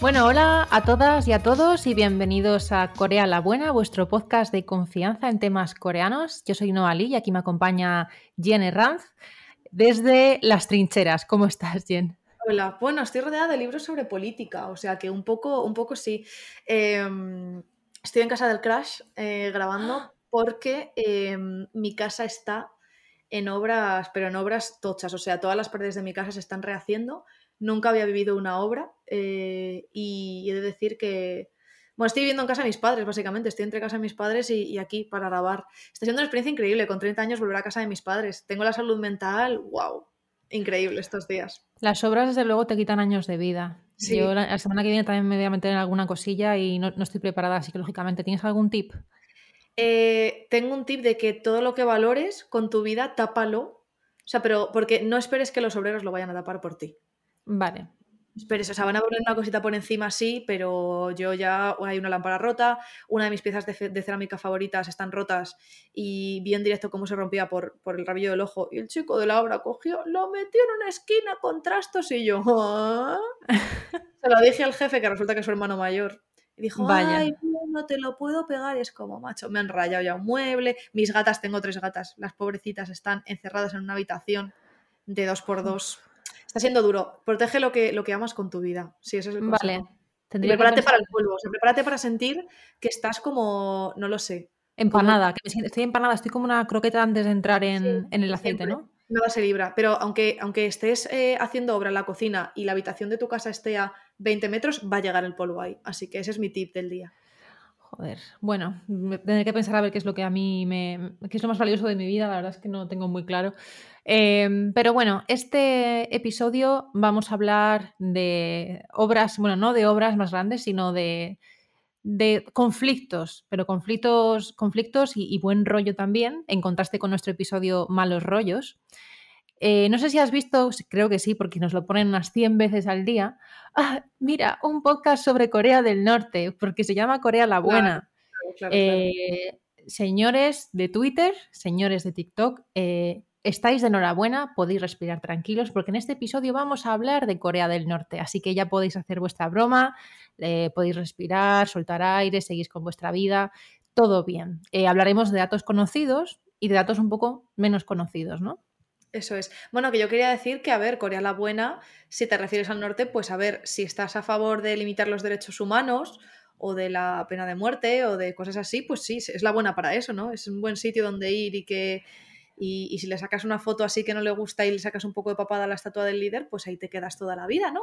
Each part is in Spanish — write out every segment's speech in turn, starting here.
Bueno, hola a todas y a todos y bienvenidos a Corea la Buena, vuestro podcast de confianza en temas coreanos. Yo soy Noali y aquí me acompaña Jen Herranz desde las trincheras. ¿Cómo estás, Jen? Hola, bueno, estoy rodeada de libros sobre política, o sea que un poco, un poco sí. Em, estoy en casa del Crash eh, grabando porque em, mi casa está en obras, pero en obras tochas, o sea, todas las paredes de mi casa se están rehaciendo nunca había vivido una obra eh, y he de decir que, bueno, estoy viviendo en casa de mis padres, básicamente, estoy entre casa de mis padres y, aquí para grabar. Está siendo una experiencia increíble, con 30 años volver a casa de mis padres. Tengo la salud mental, wow, increíble estos días. Las obras, desde luego, te quitan años de vida. Yo la, semana que viene también me voy a meter en alguna cosilla y no, estoy preparada, así que lógicamente, ¿tienes algún tip? Eh, tengo un tip de que todo lo que valores con tu vida, tápalo. O sea, pero porque no esperes que los obreros lo vayan a tapar por ti. Vale. Espera, o sea, van a poner una cosita por encima, sí, pero yo ya hay una lámpara rota, una de mis piezas de, cerámica favoritas están rotas y vi en directo cómo se rompía por, por, el rabillo del ojo y el chico de la obra cogió, lo metió en una esquina con trastos y yo... Ah". se lo dije al jefe que resulta que es su hermano mayor. Y dijo, Vaya. ay, no te lo puedo pegar. Y es como, macho, me han rayado ya un mueble. Mis gatas, tengo tres gatas, las pobrecitas están encerradas en una habitación de dos por dos Está siendo duro. Protege lo que, lo que amas con tu vida. Sí, ese es el consejo. Vale. prepárate para el polvo. prepárate para sentir que estás como, no lo sé. Empanada, que estoy empanada, estoy como una croqueta antes de entrar en, el aceite, ¿no? Nada se libra. Pero aunque, aunque estés eh, haciendo obra en la cocina y la habitación de tu casa esté a 20 metros, va a llegar el polvo ahí. Así que ese es mi tip del día. Joder, bueno, tendré que pensar a ver qué es lo que a mí me. qué es lo más valioso de mi vida, la verdad es que no tengo muy claro. Em, pero bueno, este episodio vamos a hablar de obras, bueno, no de obras más grandes, sino de, de conflictos, pero conflictos, conflictos y, buen rollo también, en contraste con nuestro episodio Malos Rollos. Eh, no sé si has visto, creo que sí, porque nos lo ponen unas 100 veces al día. Ah, mira, un podcast sobre Corea del Norte, porque se llama Corea la Buena. Eh, señores de Twitter, señores de TikTok, eh, Estáis de enhorabuena, podéis respirar tranquilos porque en este episodio vamos a hablar de Corea del Norte, así que ya podéis hacer vuestra broma, podéis respirar, soltar aire, seguís con vuestra vida, todo bien. Hablaremos de datos conocidos y de datos un poco menos conocidos, ¿no? Eso es. Bueno, que yo quería decir que, a ver, Corea la Buena, si te refieres al norte, pues a ver, si estás a favor de limitar los derechos humanos o de la pena de muerte o de cosas así, pues sí, es la buena para eso, ¿no? Es un buen sitio donde ir y que y, si le sacas una foto así que no le gusta y le sacas un poco de papada a la estatua del líder, pues ahí te quedas toda la vida, ¿no?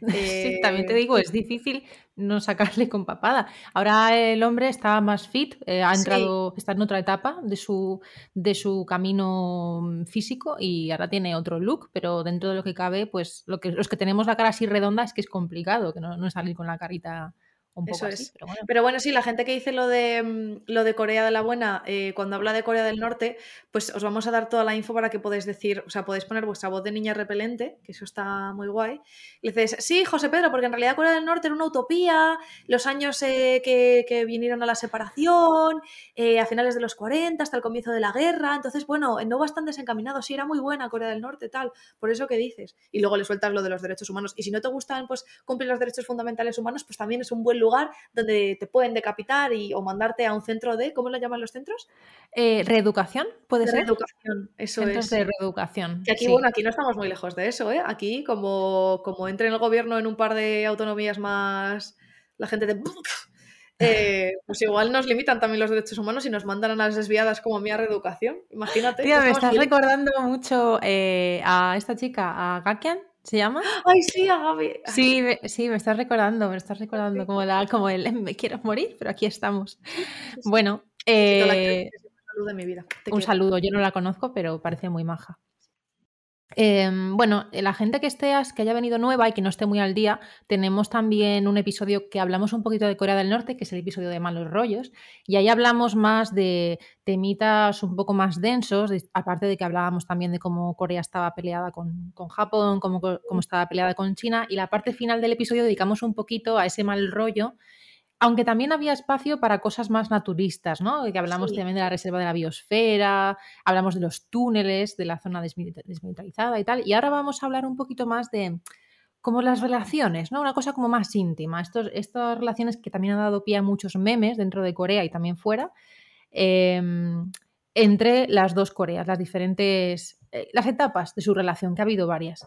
sí, también te digo, es difícil no sacarle con papada. Ahora el hombre está más fit, eh, ha entrado, está en otra etapa de su, de su camino físico y ahora tiene otro look, pero dentro de lo que cabe, pues lo que, los que tenemos la cara así redonda es que es complicado, que no, no salir con la carita eso es. Pero bueno. sí, la gente que dice lo de, mm, lo de Corea de la Buena, eh, cuando habla de Corea del Norte, pues os vamos a dar toda la info para que podáis decir, o sea, podéis poner vuestra voz de niña repelente, que eso está muy guay. Y dices, sí, José Pedro, porque en realidad Corea del Norte era una utopía, los años eh, que, vinieron a la separación, eh, a finales de los 40, hasta el comienzo de la guerra, entonces, bueno, no bastante desencaminado, sí, era muy buena Corea del Norte, tal, por eso que dices. Y luego le sueltas lo de los derechos humanos. Y si no te gustan, pues, cumplir los derechos fundamentales humanos, pues también es un buen lugar lugar donde te pueden decapitar y, o mandarte a un centro de, ¿cómo lo llaman los centros? Eh, reeducación, puede ser. Reeducación, eso Centros de reeducación. Que aquí, bueno, aquí no estamos muy lejos de eso, ¿eh? Aquí, como, como entre en el gobierno en un par de autonomías más, la gente de... Eh, pues igual nos limitan también los derechos humanos y nos mandan a las desviadas como mía reeducación. Imagínate. Tía, me estás recordando mucho eh, a esta chica, a Gakian, ¿Se llama? Ay, sí, a Gaby. Sí, me, sí, me estás recordando, me estás recordando como, la, como el me quiero morir, pero aquí estamos. Bueno, eh, un saludo, yo no la conozco, pero parece muy maja. Em, bueno, la gente que esté, que haya venido nueva y que no esté muy al día, tenemos también un episodio que hablamos un poquito de Corea del Norte, que es el episodio de malos rollos, y ahí hablamos más de temitas un poco más densos, aparte de que hablábamos también de cómo Corea estaba peleada con, Japón, cómo, cómo estaba peleada con China, y la parte final del episodio dedicamos un poquito a ese mal rollo aunque también había espacio para cosas más naturistas, ¿no? Que hablamos también de la reserva de la biosfera, hablamos de los túneles, de la zona desmilitarizada y tal. Y ahora vamos a hablar un poquito más de como las relaciones, ¿no? Una cosa como más íntima. Estos, estas relaciones que también han dado pie a muchos memes dentro de Corea y también fuera, em, entre las dos Coreas, las diferentes, eh, las etapas de su relación, que ha habido varias.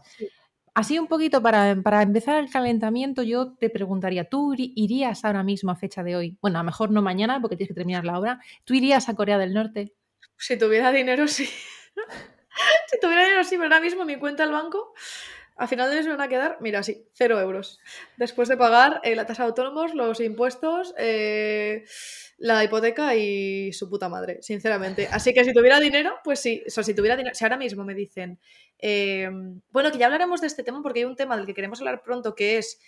Así un poquito para, para, empezar el calentamiento, yo te preguntaría, ¿tú irías ahora mismo a fecha de hoy? Bueno, a lo mejor no mañana porque tienes que terminar la obra. ¿Tú irías a Corea del Norte? Si tuviera dinero, sí. si tuviera dinero, sí, pero ahora mismo mi cuenta al banco a final de mes me van a quedar, mira, sí, cero euros. Después de pagar eh, la tasa de autónomos, los impuestos, eh, la hipoteca y su puta madre, sinceramente. Así que si tuviera dinero, pues sí. O si tuviera dinero, si ahora mismo me dicen, em, bueno, que ya hablaremos de este tema porque hay un tema del que queremos hablar pronto que es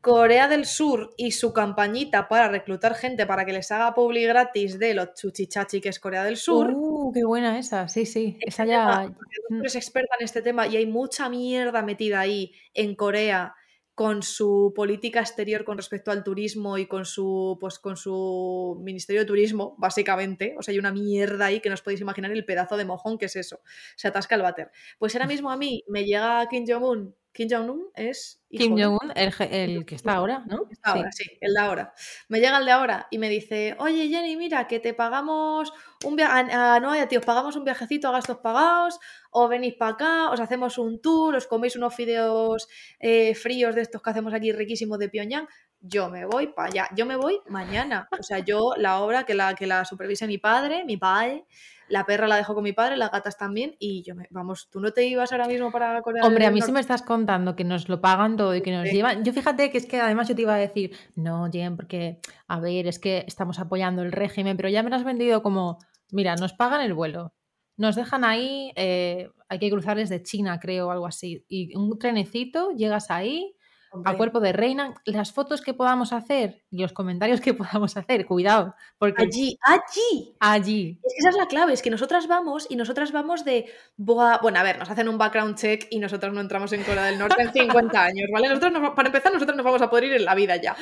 Corea del Sur y su campañita para reclutar gente para que les haga publi gratis de los chuchichachi que es Corea del Sur. Uh, qué buena esa, sí, sí. esa ya. Mm. eres experta en este tema y hay mucha mierda metida ahí en Corea con su política exterior con respecto al turismo y con su pues con su Ministerio de Turismo, básicamente. O sea, hay una mierda ahí que no os podéis imaginar el pedazo de mojón que es eso. Se atasca el váter. Pues ahora mismo a mí me llega Kim Jong-un Kim Jong-un es... Kim Jong-un, el, que está ahora, ¿no? Está ahora, sí. el de ahora. Me llega el de ahora y me dice, oye Jenny, mira, que te pagamos un viaje, no, ya tío, os pagamos un viajecito a gastos pagados, o venís para acá, os hacemos un tour, os coméis unos fideos eh, fríos de estos que hacemos aquí riquísimos de Pyongyang. Yo me voy para allá, yo me voy mañana. O sea, yo la obra que la, que la supervise mi padre, mi padre, la perra la dejo con mi padre, las gatas también, y yo me, vamos, tú no te ibas ahora mismo para Corea Hombre, a mí sí me estás contando que nos lo pagan todo y que nos llevan. Yo fíjate que es que además yo te iba a decir, no, Jen, porque, a ver, es que estamos apoyando el régimen, pero ya me lo has vendido como, mira, nos pagan el vuelo, nos dejan ahí, eh, hay que cruzar desde China, creo, o algo así, y un trenecito, llegas ahí, a cuerpo de reina, las fotos que podamos hacer y los comentarios que podamos hacer, cuidado, porque allí, allí, allí. Es que esa es la clave, es que nosotras vamos y nosotras vamos de, bueno, a ver, nos hacen un background check y nosotros no entramos en Corea del Norte en 50 años, ¿vale? Nosotros para empezar, nosotros nos vamos a poder ir en la vida ya.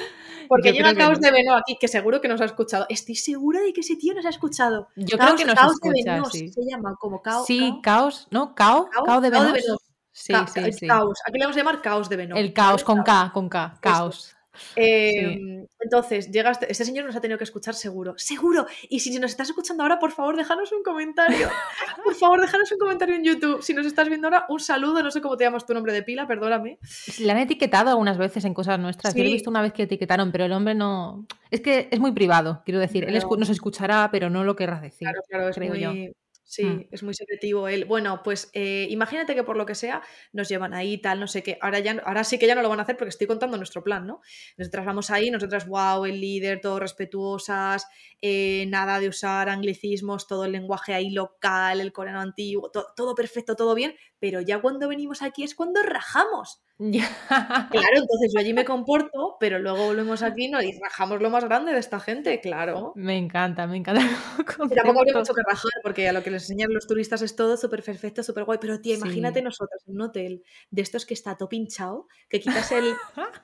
Porque llega Caos de Beno aquí, que seguro que nos ha escuchado. Estoy segura de que ese tío nos ha escuchado. Yo creo que nos Caos escucha, de sí. se llama como Caos. Sí, Caos, ¿no? Caos, Caos de Venus. Sí, sí, sí. Caos. Aquí le vamos a llamar caos de Venom. El caos con K, con K, caos. Em, entonces, llega este, este, señor nos ha tenido que escuchar seguro, seguro. Y si nos estás escuchando ahora, por favor, déjanos un comentario. por favor, déjanos un comentario en YouTube. Si nos estás viendo ahora, un saludo. No sé cómo te llamas tu nombre de pila, perdóname. Le han etiquetado algunas veces en cosas nuestras. Yo lo he visto una vez que etiquetaron, pero el hombre no. Es que es muy privado, quiero decir. Él nos escuchará, pero no lo querrá decir. Claro, claro, es creo muy... yo. Sí, mm. es muy secretivo él. Bueno, pues eh, imagínate que por lo que sea nos llevan ahí, tal, no sé qué. Ahora, ya, ahora sí que ya no lo van a hacer porque estoy contando nuestro plan, ¿no? Nosotras vamos ahí, nosotras, wow, el líder, todo respetuosas, eh, nada de usar anglicismos, todo el lenguaje ahí local, el coreano antiguo, todo perfecto, todo bien, pero ya cuando venimos aquí es cuando rajamos. Claro, entonces yo allí me comporto, pero luego volvemos aquí ¿no? y rajamos lo más grande de esta gente, claro. Me encanta, me encanta. tampoco habría mucho que rajar, porque a lo que les enseñan los turistas es todo súper perfecto, súper guay. Pero tía, imagínate nosotros en un hotel de estos que está todo pinchado, que quitas el.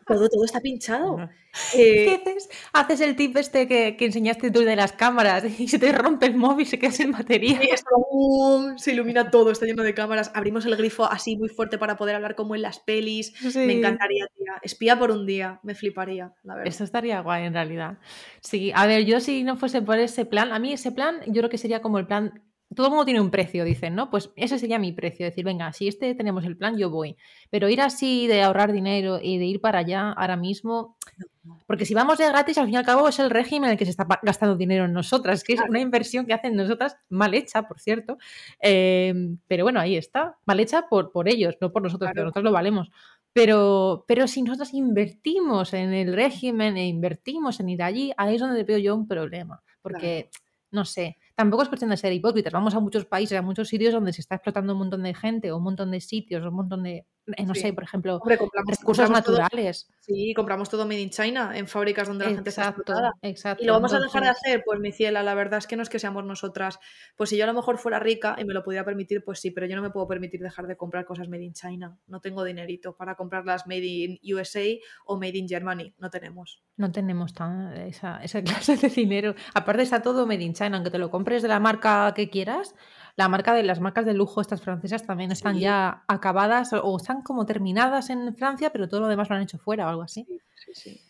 todo, todo está pinchado. ¿Qué eh, haces? el tip este que, enseñaste tú de las cámaras y se te rompe el móvil, se queda sin batería. se ilumina todo, está lleno de cámaras. Abrimos el grifo así muy fuerte para poder hablar como en las pelis. Me encantaría, tía. Espía por un día, me fliparía, la verdad. Eso estaría guay en realidad. Sí, a ver, yo si no fuese por ese plan, a mí ese plan yo creo que sería como el plan todo el mundo tiene un precio, dicen, ¿no? Pues ese sería mi precio, decir, venga, si este tenemos el plan, yo voy. Pero ir así de ahorrar dinero y de ir para allá ahora mismo, porque si vamos de gratis, al fin y al cabo es el régimen en el que se está gastando dinero en nosotras, que es una inversión que hacen nosotras, mal hecha, por cierto. Em, pero bueno, ahí está, mal hecha por, por ellos, no por nosotros, pero nosotros lo valemos. Pero, pero si nosotras invertimos en el régimen e invertimos en ir allí, ahí es donde veo yo un problema. Porque, no sé, tampoco es cuestión de ser hipócritas. Vamos a muchos países, a muchos sitios donde se está explotando un montón de gente, o un montón de sitios, un montón de, eh, no sé, por ejemplo, recursos naturales. sí, compramos todo made in China, en fábricas donde la gente está explotada. Exacto. Y lo vamos a dejar de hacer, pues mi ciela, la verdad es que no es que seamos nosotras. Pues si yo a lo mejor fuera rica y me lo pudiera permitir, pues sí, pero yo no me puedo permitir dejar de comprar cosas made in China. No tengo dinerito para comprarlas made in USA o made in Germany. No tenemos. No tenemos tan, esa, esa clase de dinero. Aparte está todo made in China, aunque te lo compres de la marca que quieras, la marca de las marcas de lujo, estas francesas, también están ya acabadas o están como terminadas en Francia, pero todo lo demás lo han hecho fuera o algo así. Sí, sí,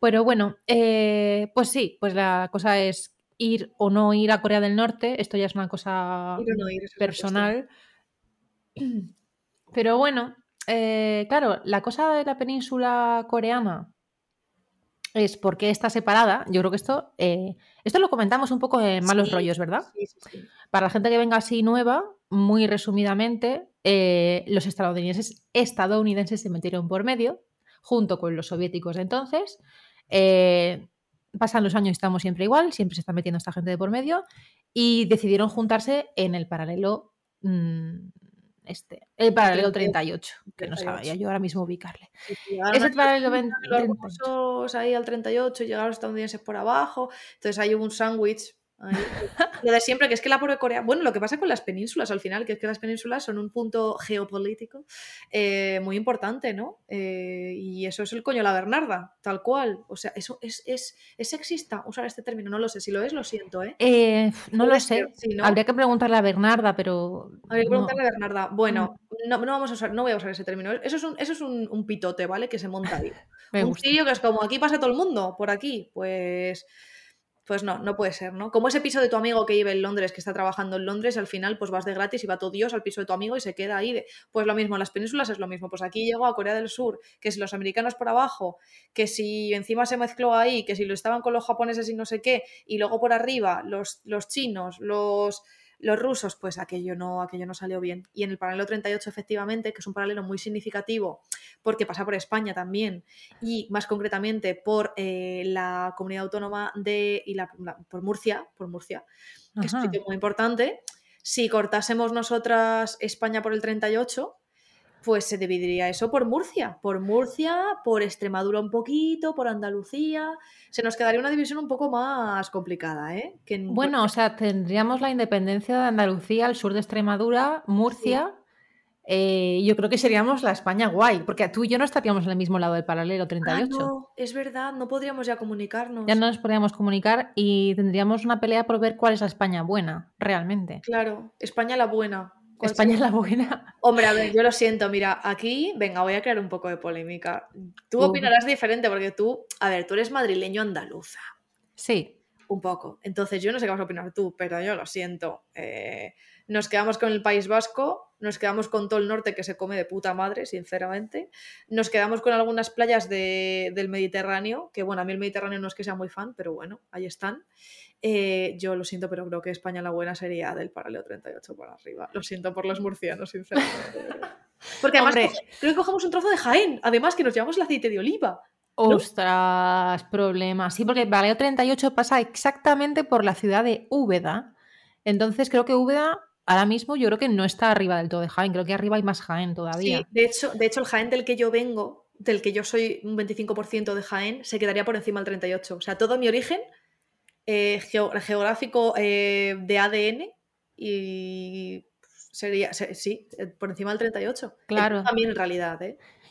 Pero bueno, eh, pues sí, pues la cosa es ir o no ir a Corea del Norte. Esto ya es una cosa personal. Pero bueno, eh, claro, la cosa de la península coreana es porque está separada. Yo creo que esto, eh, esto lo comentamos un poco en malos rollos, ¿verdad? Sí, sí, Para la gente que venga así nueva, muy resumidamente, eh, los estadounidenses, estadounidenses se metieron por medio, junto con los soviéticos de entonces. pasan los años y estamos siempre igual, siempre se está metiendo esta gente de por medio, y decidieron juntarse en el paralelo mm, este, el paralelo 38, que no sabía yo ahora mismo ubicarle. Ese paralelo 38. ahí al 38, llegaron los estadounidenses por abajo, entonces hay un sándwich lo de siempre, que es que la pobre Corea. Bueno, lo que pasa con las penínsulas al final, que es que las penínsulas son un punto geopolítico eh, muy importante, ¿no? Eh, y eso es el coño la Bernarda, tal cual. O sea, eso es, es, sexista usar este término, no lo sé. Si lo es, lo siento, ¿eh? eh no lo sé. Habría que preguntarle a Bernarda, pero. Habría que preguntarle a Bernarda. Bueno, mm. no, no, vamos a usar, no voy a usar ese término. Eso es un, eso es un, pitote, ¿vale? Que se monta ahí. un tío que es como aquí pasa todo el mundo, por aquí. Pues pues no, no puede ser, ¿no? Como ese piso de tu amigo que vive en Londres, que está trabajando en Londres, al final pues vas de gratis y va todo Dios al piso de tu amigo y se queda ahí. Pues lo mismo, en las penínsulas es lo mismo. Pues aquí llegó a Corea del Sur, que si los americanos por abajo, que si encima se mezcló ahí, que si lo estaban con los japoneses y no sé qué, y luego por arriba los, los chinos, los los rusos, pues aquello no, aquello no salió bien. Y en el paralelo 38, efectivamente, que es un paralelo muy significativo, porque pasa por España también, y más concretamente por eh, la comunidad autónoma de. y la, por Murcia, por Murcia, que es un sitio muy importante. Si cortásemos nosotras España por el 38, pues se dividiría eso por Murcia, por Murcia, por Extremadura un poquito, por Andalucía. Se nos quedaría una división un poco más complicada, ¿eh? Bueno, o sea, tendríamos la independencia de Andalucía, al sur de Extremadura, Murcia. Eh, yo creo que seríamos la España guay, porque tú y yo no estaríamos en el mismo lado del paralelo 38. Ah, no, es verdad, no podríamos ya comunicarnos. Ya no nos podríamos comunicar y tendríamos una pelea por ver cuál es la España buena, realmente. Claro, España la buena. España es la buena. Hombre, a ver, yo lo siento, mira, aquí, venga, voy a crear un poco de polémica. Tú opinarás diferente porque tú, a ver, tú eres madrileño andaluza. Sí. Un poco. Entonces yo no sé qué vas a opinar tú, pero yo lo siento. Eh, nos quedamos con el País Vasco, nos quedamos con todo el norte que se come de puta madre, sinceramente. Nos quedamos con algunas playas del Mediterráneo, que bueno, a mí el Mediterráneo no es que sea muy fan, pero bueno, ahí están. Eh, yo lo siento, pero creo que España la buena sería del paralelo 38 para arriba. Lo siento por los murcianos, sinceramente. Porque además creo que cogemos un trozo de Jaén, además que nos llevamos el aceite de oliva. Ostras, problemas. Sí, porque el paralelo 38 pasa exactamente por la ciudad de Úbeda. Entonces creo que Úbeda ahora mismo yo creo que no está arriba del todo de Jaén, creo que arriba hay más Jaén todavía. Sí, de hecho, de hecho el Jaén del que yo vengo, del que yo soy un 25% de Jaén, se quedaría por encima del 38. O sea, todo mi origen eh, geográfico eh, de ADN y sería, sí, eh, por encima del 38. Claro. También en realidad,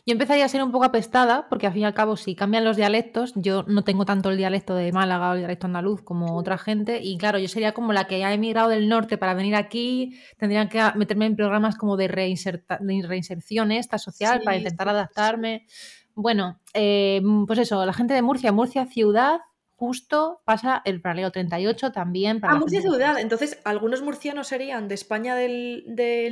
Yo empezaría a ser un poco apestada, porque al fin y al cabo, si cambian los dialectos, yo no tengo tanto el dialecto de Málaga o el dialecto andaluz como otra gente, y claro, yo sería como la que ha emigrado del norte para venir aquí, tendrían que meterme en programas como de, reinserción esta social para intentar adaptarme. Bueno, pues eso, la gente de Murcia, Murcia ciudad, justo pasa el paralelo 38 también. Para ah, Murcia ciudad. Entonces, algunos murcianos serían de España del,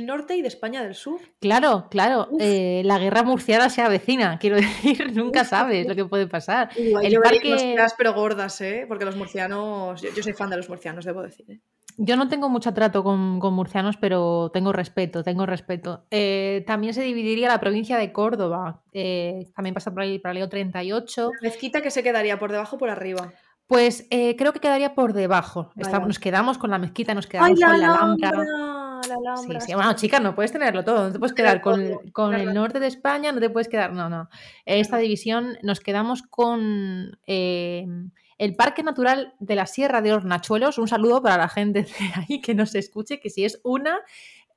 norte y de España del sur. Claro, claro. Eh, la guerra murciana se avecina, quiero decir, nunca sabes lo que puede pasar. el parque... pero gordas, ¿eh? Porque los murcianos, yo, soy fan de los murcianos, debo decir. ¿eh? Yo no tengo mucho trato con, murcianos, pero tengo respeto, tengo respeto. Eh, también se dividiría la provincia de Córdoba. Eh, también pasa por ahí el paralelo 38. La mezquita que se quedaría por debajo o por arriba. Pues eh, creo que quedaría por debajo. nos quedamos con la mezquita, nos quedamos con la Alhambra. La Sí, sí, bueno, chica, no puedes tenerlo todo. No te puedes quedar con, el norte de España, no te puedes quedar. No, no. Esta división nos quedamos con el Parque Natural de la Sierra de Hornachuelos. Un saludo para la gente de ahí que nos escuche, que si es una,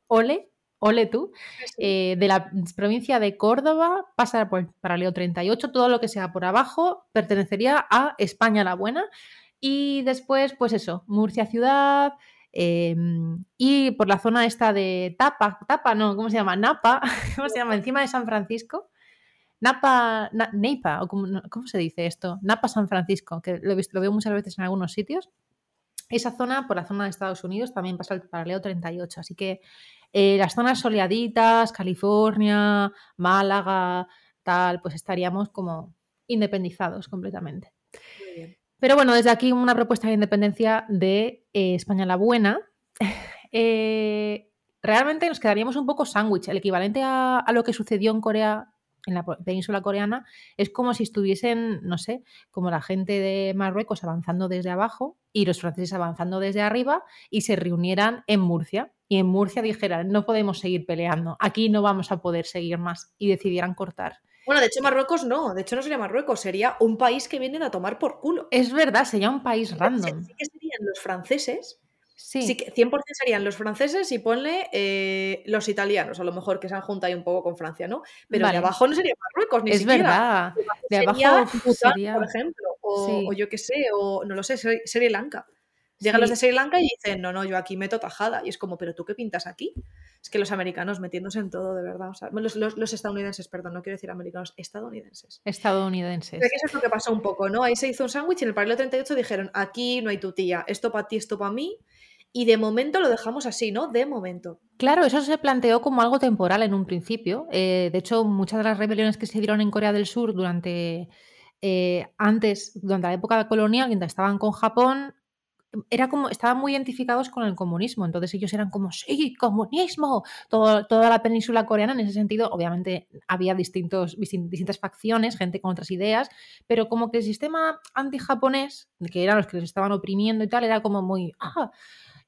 ole, ole tú, eh, de la provincia de Córdoba, pasa por el paralelo 38, todo lo que sea por abajo pertenecería a España la Buena. Y después, pues eso, Murcia Ciudad, Em, y por la zona esta de Tapa, Tapa no, ¿cómo se llama? Napa, ¿cómo se llama? Encima de San Francisco. Napa, Napa, o cómo, se dice esto? Napa San Francisco, que lo, lo veo muchas veces en algunos sitios. Esa zona, por la zona de Estados Unidos, también pasa el paralelo 38. Así que eh, las zonas soleaditas, California, Málaga, tal, pues estaríamos como independizados completamente. Pero bueno, desde aquí una propuesta de independencia de eh, España la Buena. Eh, realmente nos quedaríamos un poco sándwich. El equivalente a, lo que sucedió en Corea, en la península coreana, es como si estuviesen, no sé, como la gente de Marruecos avanzando desde abajo y los franceses avanzando desde arriba y se reunieran en Murcia. Y en Murcia dijeran, no podemos seguir peleando, aquí no vamos a poder seguir más y decidieran cortar. Bueno, de hecho Marruecos no, de hecho no sería Marruecos, sería un país que vienen a tomar por culo. Es verdad, sería un país random. Sí, que serían los franceses, sí. que 100% serían los franceses y ponle eh, los italianos, a lo mejor que se han juntado ahí un poco con Francia, ¿no? Pero de abajo no sería Marruecos, ni es siquiera. Es verdad, de abajo sería... por ejemplo, o, yo qué sé, o no lo sé, Sri Lanka. Llegan los de Sri Lanka y dicen, no, no, yo aquí meto tajada. Y es como, pero tú qué pintas aquí? Es que los americanos metiéndose en todo, de verdad. O sea, los, estadounidenses, perdón, no quiero decir americanos, estadounidenses. Estadounidenses. Pero eso es lo que pasó un poco, ¿no? Ahí se hizo un sándwich y en el paralelo 38 dijeron, aquí no hay tu tía, esto para ti, esto para mí. Y de momento lo dejamos así, ¿no? De momento. Claro, eso se planteó como algo temporal en un principio. Eh, de hecho, muchas de las rebeliones que se dieron en Corea del Sur durante eh, antes, durante la época colonial, mientras estaban con Japón, era como, estaban muy identificados con el comunismo, entonces ellos eran como, sí, comunismo, Todo, toda la península coreana en ese sentido, obviamente había distintos, distintas facciones, gente con otras ideas, pero como que el sistema anti-japonés, que eran los que les estaban oprimiendo y tal, era como muy, ah,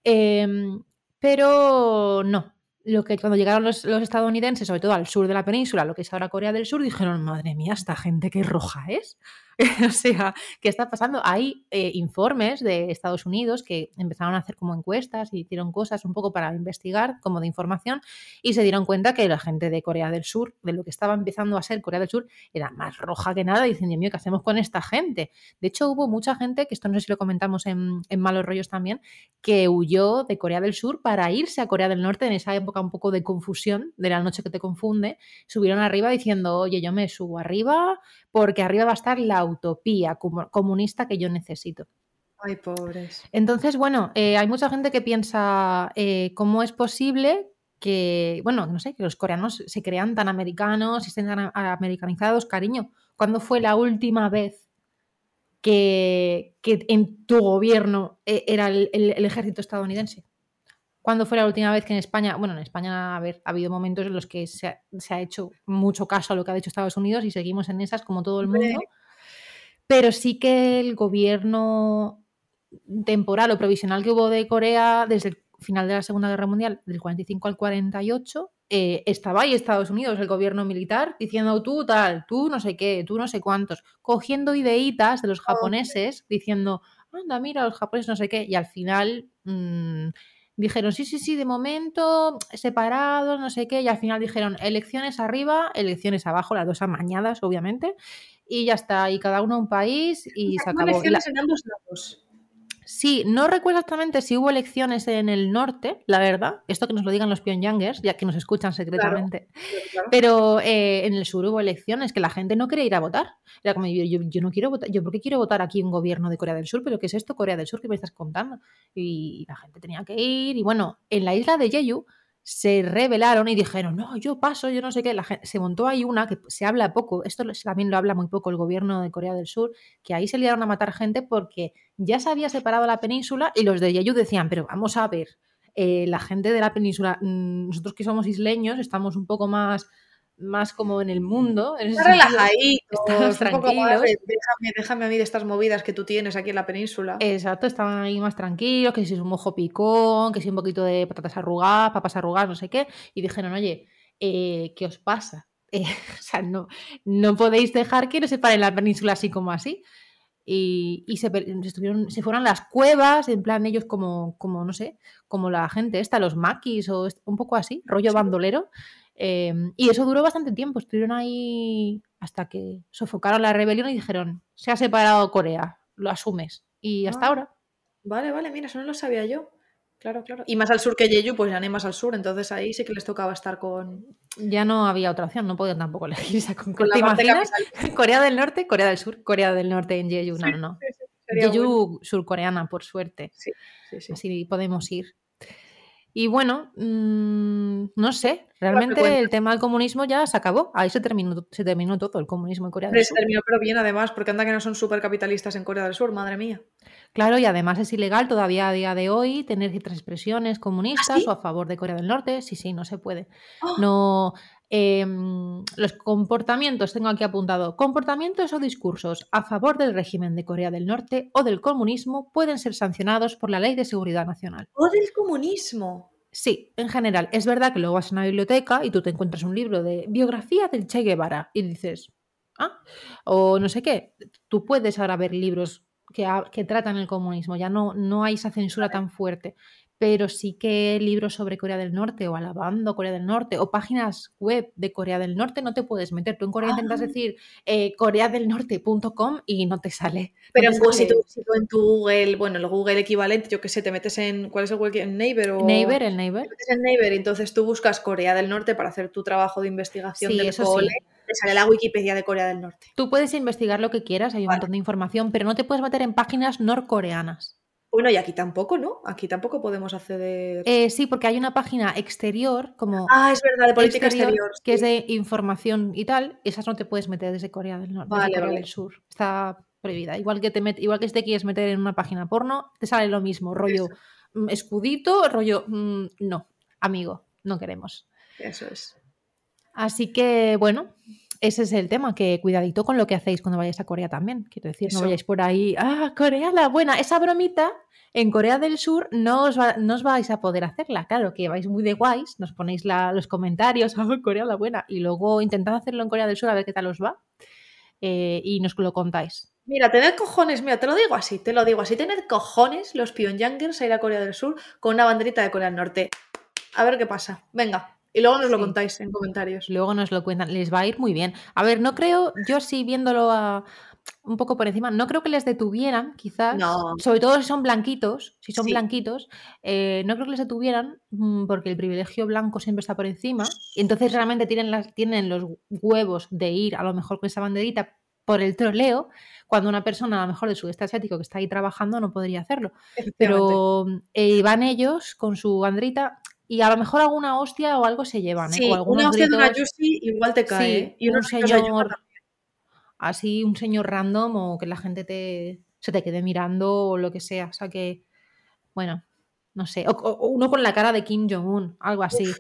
em, pero no, lo que cuando llegaron los, los, estadounidenses, sobre todo al sur de la península, lo que es ahora Corea del Sur, dijeron, madre mía, esta gente qué roja es. o sea, ¿qué está pasando? Hay eh, informes de Estados Unidos que empezaron a hacer como encuestas y hicieron cosas un poco para investigar, como de información, y se dieron cuenta que la gente de Corea del Sur, de lo que estaba empezando a ser Corea del Sur, era más roja que nada. Y dicen, Dios mío, ¿qué hacemos con esta gente? De hecho, hubo mucha gente, que esto no sé si lo comentamos en, en Malos Rollos también, que huyó de Corea del Sur para irse a Corea del Norte en esa época un poco de confusión, de la noche que te confunde. Subieron arriba diciendo, oye, yo me subo arriba porque arriba va a estar la utopía comunista que yo necesito. Ay, pobres. Entonces, bueno, eh, hay mucha gente que piensa eh, cómo es posible que, bueno, no sé, que los coreanos se crean tan americanos y estén tan americanizados. Cariño, ¿cuándo fue la última vez que, en tu gobierno eh, era el, ejército estadounidense? ¿Cuándo fue la última vez que en España, bueno, en España ha habido momentos en los que se ha, hecho mucho caso a lo que ha dicho Estados Unidos y seguimos en esas como todo el mundo, pero sí que el gobierno temporal o provisional que hubo de Corea desde el final de la Segunda Guerra Mundial, del 45 al 48, eh, estaba ahí Estados Unidos, el gobierno militar, diciendo tú tal, tú no sé qué, tú no sé cuántos, cogiendo ideitas de los japoneses, diciendo, anda, mira, los japoneses no sé qué, y al final... Mm, dijeron, sí, sí, sí, de momento separados, no sé qué, y al final dijeron elecciones arriba, elecciones abajo, las dos amañadas, obviamente, y ya está, y cada uno un país y se acabó. Elecciones en ambos lados. Sí, no recuerdo exactamente si hubo elecciones en el norte, la verdad. Esto que nos lo digan los Pyongyangers, ya que nos escuchan secretamente. Pero eh, en el sur hubo elecciones que la gente no quería ir a votar. Era como, yo, yo, no quiero votar, yo por qué quiero votar aquí un gobierno de Corea del Sur, pero ¿qué es esto Corea del Sur que me estás contando? Y la gente tenía que ir. Y bueno, en la isla de Jeju se rebelaron y dijeron, no, yo paso, yo no sé qué. La gente, se montó ahí una que se habla poco, esto también lo habla muy poco el gobierno de Corea del Sur, que ahí se liaron a matar gente porque ya se había separado la península y los de Jeju decían, pero vamos a ver, eh, la gente de la península, mm, nosotros que somos isleños, estamos un poco más más como en el mundo. En relajaditos, tranquilos. déjame, déjame a mí de estas movidas que tú tienes aquí en la península. Exacto, estaban ahí más tranquilos, que si es un mojo picón, que si un poquito de patatas arrugadas, papas arrugadas, no sé qué. Y dijeron, oye, eh, ¿qué os pasa? Eh, o sea, no, no podéis dejar que no se pare la península así como así. Y, se, estuvieron, se fueron a las cuevas, en plan ellos como, como, no sé, como la gente esta, los maquis o un poco así, rollo bandolero. Em, y eso duró bastante tiempo, estuvieron ahí hasta que sofocaron la rebelión y dijeron, se ha separado Corea, lo asumes. Y hasta ah. ahora. Vale, vale, mira, eso no lo sabía yo. Claro, claro. Y más al sur que Jeju, pues ya no hay más al sur, entonces ahí sí que les tocaba estar con. Ya no había otra opción, no podían tampoco elegir esa con, la ¿Te. Corea del Norte, Corea del Sur, Corea del Norte en Jeju. No, no, no. Sí, sí, sería Jeju bueno. surcoreana, por suerte. Sí, sí, sí. Así podemos ir. Y bueno, mm, no sé, realmente el tema del comunismo ya se acabó. Ahí se terminó, se terminó todo el comunismo en Corea del se Sur. terminó, pero bien además, porque anda que no son súper capitalistas en Corea del Sur, madre mía. Claro, y además es ilegal todavía a día de hoy tener ciertas expresiones comunistas sí? o a favor de Corea del Norte. Sí, sí, no se puede. ¡Oh! No. Em, los comportamientos, tengo aquí apuntado, comportamientos o discursos a favor del régimen de Corea del Norte o del comunismo pueden ser sancionados por la Ley de Seguridad Nacional. ¡O del comunismo! Sí, en general. Es verdad que luego vas a una biblioteca y tú te encuentras un libro de biografía del Che Guevara y dices, ah, o no sé qué. Tú puedes ahora ver libros que, que tratan el comunismo, ya no, no hay esa censura tan fuerte, pero sí que libros sobre Corea del Norte o alabando Corea del Norte o páginas web de Corea del Norte no te puedes meter. Tú en Corea intentas Ah. decir eh, coreadelnorte.com y no te sale. no Pero te pues, si, tú, si tú en tu Google, bueno, el Google equivalente, yo qué sé, te metes en. ¿Cuál es el Google? ¿En Neighbor o.? Neighbor, el Neighbor. Te metes en Neighbor entonces tú buscas Corea del Norte para hacer tu trabajo de investigación Sí, del eso cole. sí. Te sale la Wikipedia de Corea del Norte. Tú puedes investigar lo que quieras, hay un Vale. montón de información, pero no te puedes meter en páginas norcoreanas. Bueno, y aquí tampoco, ¿no? Aquí tampoco podemos acceder. Eh, sí, porque hay una página exterior, como ah, es verdad, de política exterior. que es de información y tal, esas no te puedes meter desde Corea del Norte, desde Vale, Corea vale. del Sur. Está prohibida. Igual que te met- igual que si te quieres meter en una página porno, te sale lo mismo, rollo Eso, mm, escudito, rollo mm, no, amigo, no queremos. eso es. Así que bueno, ese es el tema, que cuidadito con lo que hacéis cuando vayáis a Corea también. Quiero decir, no vayáis por ahí, ah, Corea la buena, esa bromita en Corea del Sur no os, va- no os vais a poder hacerla. Claro, que vais muy de guays, nos ponéis la- los comentarios, ah, Corea la buena, y luego intentad hacerlo en Corea del Sur a ver qué tal os va eh, y nos lo contáis. Mira, tened cojones, mira, te lo digo así, te lo digo así, tened cojones los Pyongyangers a ir a Corea del Sur con una banderita de Corea del Norte. A ver qué pasa. Venga. Y luego nos lo Sí. contáis en comentarios. Luego nos lo cuentan, les va a ir muy bien. A ver, no creo, yo sí viéndolo a- un poco por encima, no creo que les detuvieran, quizás, No. sobre todo si son blanquitos, si son Sí. blanquitos, eh, no creo que les detuvieran mm, porque el privilegio blanco siempre está por encima y entonces realmente tienen, las, tienen los huevos de ir a lo mejor con esa banderita por el troleo, cuando una persona a lo mejor de sudeste asiático que está ahí trabajando no podría hacerlo. Pero eh, van ellos con su banderita y a lo mejor alguna hostia o algo se llevan, ¿eh? Sí, o algunos una hostia de una. Yusi igual te cae. Sí, ¿eh? Y un señor, así un señor random o que la gente te, se te quede mirando o lo que sea. O sea que, bueno, no sé. O, uno con la cara de Kim Jong-un, algo así. Uf.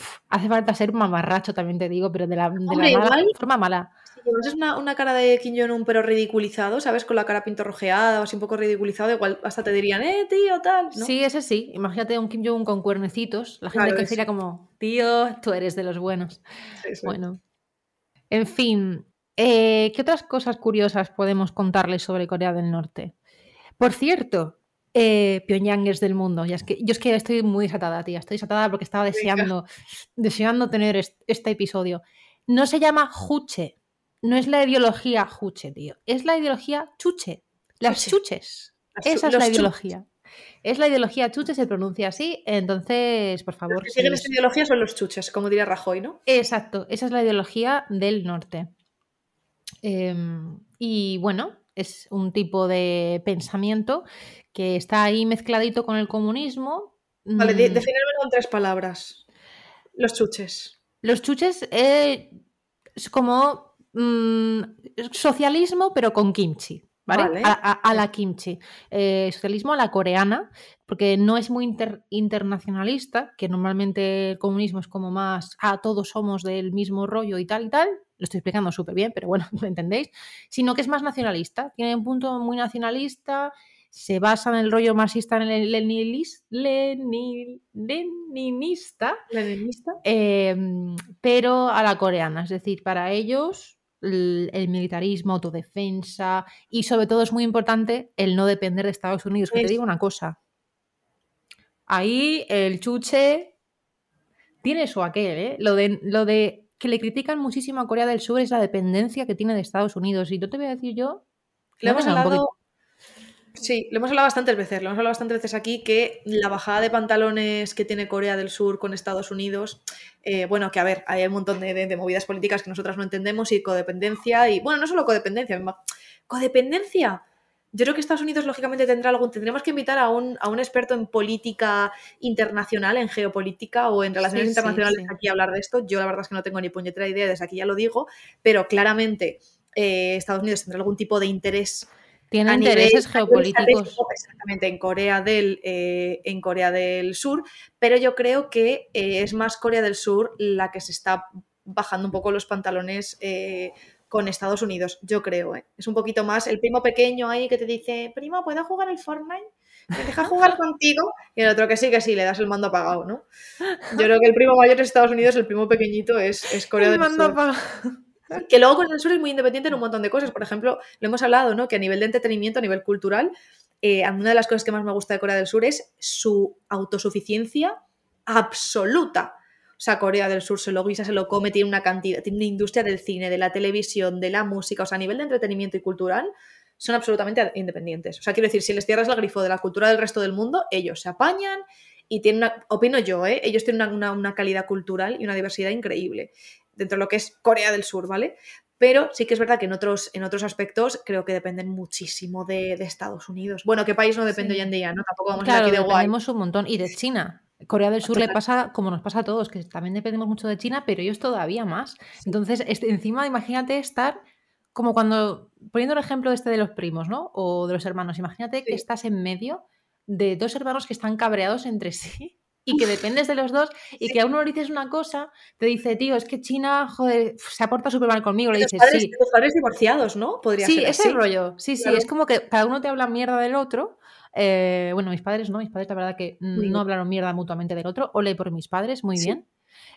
Uf, hace falta ser mamarracho, también te digo, pero de la, de la Hombre, mala igual forma mala. Si llevases una, una cara de Kim Jong-un pero ridiculizado, ¿sabes? Con la cara pintorrojeada o así un poco ridiculizado, igual hasta te dirían, eh, tío, tal, ¿no? Sí, ese sí. Imagínate un Kim Jong-un con cuernecitos. La gente Claro, que sería como, tío, tú eres de los buenos. Sí, sí. Bueno, en fin, eh, ¿qué otras cosas curiosas podemos contarles sobre Corea del Norte? Por cierto, eh, Pyongyangers del mundo. Ya es que, yo es que estoy muy desatada, tía. Estoy desatada porque estaba deseando, deseando tener est- este episodio. No se llama Juche. No es la ideología Juche, tío. Es la ideología Chuche. Las Chuche. chuches. Las Esa es los la chuches. ideología. Es la ideología Chuche, se pronuncia así. Entonces, por Los favor, que si siguen os- esta ideología son los chuches, como diría Rajoy, ¿no? Exacto, esa es la ideología del norte. Em, y bueno, es un tipo de pensamiento que está ahí mezcladito con el comunismo. Vale, de- Mm, defínamelo en tres palabras. Los chuches. los chuches eh, es como mm, socialismo, pero con kimchi. ¿Vale? Vale. A, a- a la kimchi. Eh, socialismo a la coreana, porque no es muy inter- internacionalista, que normalmente el comunismo es como más, ah, todos somos del mismo rollo y tal y tal. Lo estoy explicando súper bien, pero bueno, lo entendéis. Sino que es más nacionalista. Tiene un punto muy nacionalista. Se basa en el rollo marxista, en el lenilis- leninista. ¿Leninista? Em, pero a la coreana, es decir, para ellos el, el militarismo, autodefensa y sobre todo es muy importante el no depender de Estados Unidos. Que te digo una cosa, ahí el chuche tiene eso aquel, ¿eh? Lo de, lo de que le critican muchísimo a Corea del Sur es la dependencia que tiene de Estados Unidos y no te voy a decir yo, Le hemos hablado. Sí, lo hemos hablado bastantes veces, lo hemos hablado bastantes veces aquí, que la bajada de pantalones que tiene Corea del Sur con Estados Unidos, eh, bueno, que a ver, hay un montón de, movidas políticas que nosotras no entendemos y codependencia, y bueno, no solo codependencia, codependencia. Yo creo que Estados Unidos lógicamente tendrá algún, tendremos que invitar a un, a un experto en política internacional, en geopolítica o en relaciones internacionales aquí a hablar de esto. Yo la verdad es que no tengo ni puñetera idea, desde aquí ya lo digo, pero claramente eh, Estados Unidos tendrá algún tipo de interés tiene intereses geopolíticos. Exactamente, en Corea, del, eh, en Corea del Sur, pero yo creo que eh, es más Corea del Sur la que se está bajando un poco los pantalones eh, con Estados Unidos, yo creo. Es un poquito más el primo pequeño ahí que te dice, primo, ¿puedo jugar el Fortnite? ¿Me deja jugar contigo? Y el otro que sí, que sí, le das el mando apagado, ¿no? Yo creo que el primo mayor es Estados Unidos, el primo pequeñito es, es Corea del Sur. Que luego con el sur es muy independiente en un montón de cosas. Por ejemplo, lo hemos hablado, ¿no? Que a nivel de entretenimiento, a nivel cultural, eh, una de las cosas que más me gusta de Corea del Sur es su autosuficiencia absoluta. O sea, Corea del Sur se lo guisa, se lo come, tiene una cantidad, tiene una industria del cine, de la televisión, de la música, o sea, a nivel de entretenimiento y cultural, son absolutamente independientes. O sea, quiero decir, si les cierras el grifo de la cultura del resto del mundo, ellos se apañan y tienen una, opino yo, ¿eh? ellos tienen una, calidad cultural y una diversidad increíble dentro de lo que es Corea del Sur, ¿vale? Pero sí que es verdad que en otros, en otros aspectos creo que dependen muchísimo de, Estados Unidos. Bueno, ¿qué país no depende hoy en día? ¿no? Tampoco vamos a aquí de guay. Dependemos un montón. Y de China. Corea del Sur le pasa como nos pasa a todos, que también dependemos mucho de China, pero ellos todavía más. Entonces, este, encima, imagínate estar como cuando, poniendo el ejemplo este de los primos, ¿no? O de los hermanos, imagínate que estás en medio de dos hermanos que están cabreados entre sí y que dependes de los dos y que a uno le dices una cosa, te dice, tío, es que China, joder, se aporta súper mal conmigo. Le dices, padres, sí. Los padres divorciados, ¿no? Podría sí, ese rollo. Sí, sí, es como que cada uno te habla mierda del otro. Eh, bueno, mis padres no, mis padres la verdad que no hablaron mierda mutuamente del otro. Ole por mis padres, muy bien.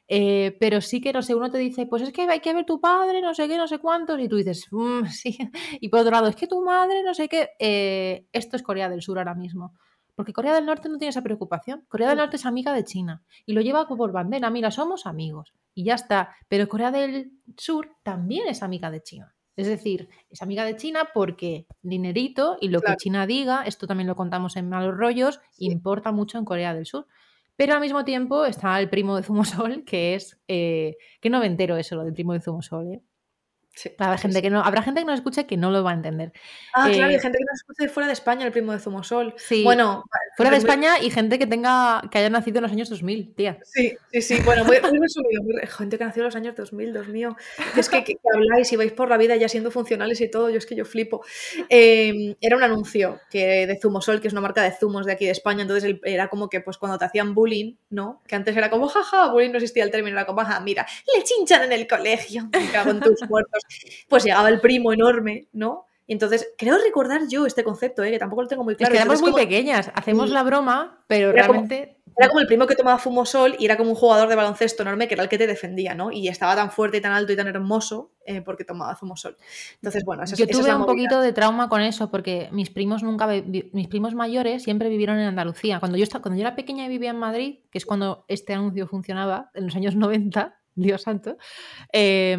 Eh, pero sí que, no sé, uno te dice, pues es que hay que ver tu padre, no sé qué, no sé cuántos, y tú dices, mm, sí. Y por otro lado, es que tu madre, no sé qué. Eh, esto es Corea del Sur ahora mismo. Porque Corea del Norte no tiene esa preocupación. Corea del Norte es amiga de China y lo lleva por bandera. Mira, somos amigos y ya está. Pero Corea del Sur también es amiga de China. Es decir, es amiga de China porque dinerito y lo que China diga, esto también lo contamos en Malos Rollos, importa mucho en Corea del Sur. Pero al mismo tiempo está el primo de Zumosol, que es. Eh, que no me entero eso, lo del primo de Zumosol, ¿eh? Habrá, gente que no, habrá gente que nos escuche que no lo va a entender. Ah, claro, hay eh, gente que nos escuche fuera de España, el primo de Zumosol. Sí. Bueno, fuera de España y gente que tenga que haya nacido en los años 2000, tía. Sí, sí, sí. Bueno, muy, resumido. Gente que nació en los años 2000, Dios mío. Es que, que, habláis y vais por la vida ya siendo funcionales y todo, yo es que yo flipo. Em, era un anuncio que de Zumosol, que es una marca de zumos de aquí de España, entonces era como que pues cuando te hacían bullying, ¿no? Que antes era como, jaja, bullying no existía el término, era como, jaja, mira, le chinchan en el colegio, me cago en tus muertos pues llegaba el primo enorme, ¿no? Y entonces, creo recordar yo este concepto, ¿eh? que tampoco lo tengo muy claro. Es que éramos muy pequeñas, hacemos la broma, pero realmente... era como el primo que tomaba fumosol y era como un jugador de baloncesto enorme que era el que te defendía, ¿no? Y estaba tan fuerte y tan alto y tan hermoso eh, porque tomaba fumosol. Entonces, bueno, eso Yo tuve un poquito de trauma con eso porque mis primos nunca... Mis primos mayores siempre vivieron en Andalucía. Cuando yo, cuando yo era pequeña y vivía en Madrid, que es cuando este anuncio funcionaba, en los años 90, Dios santo, eh,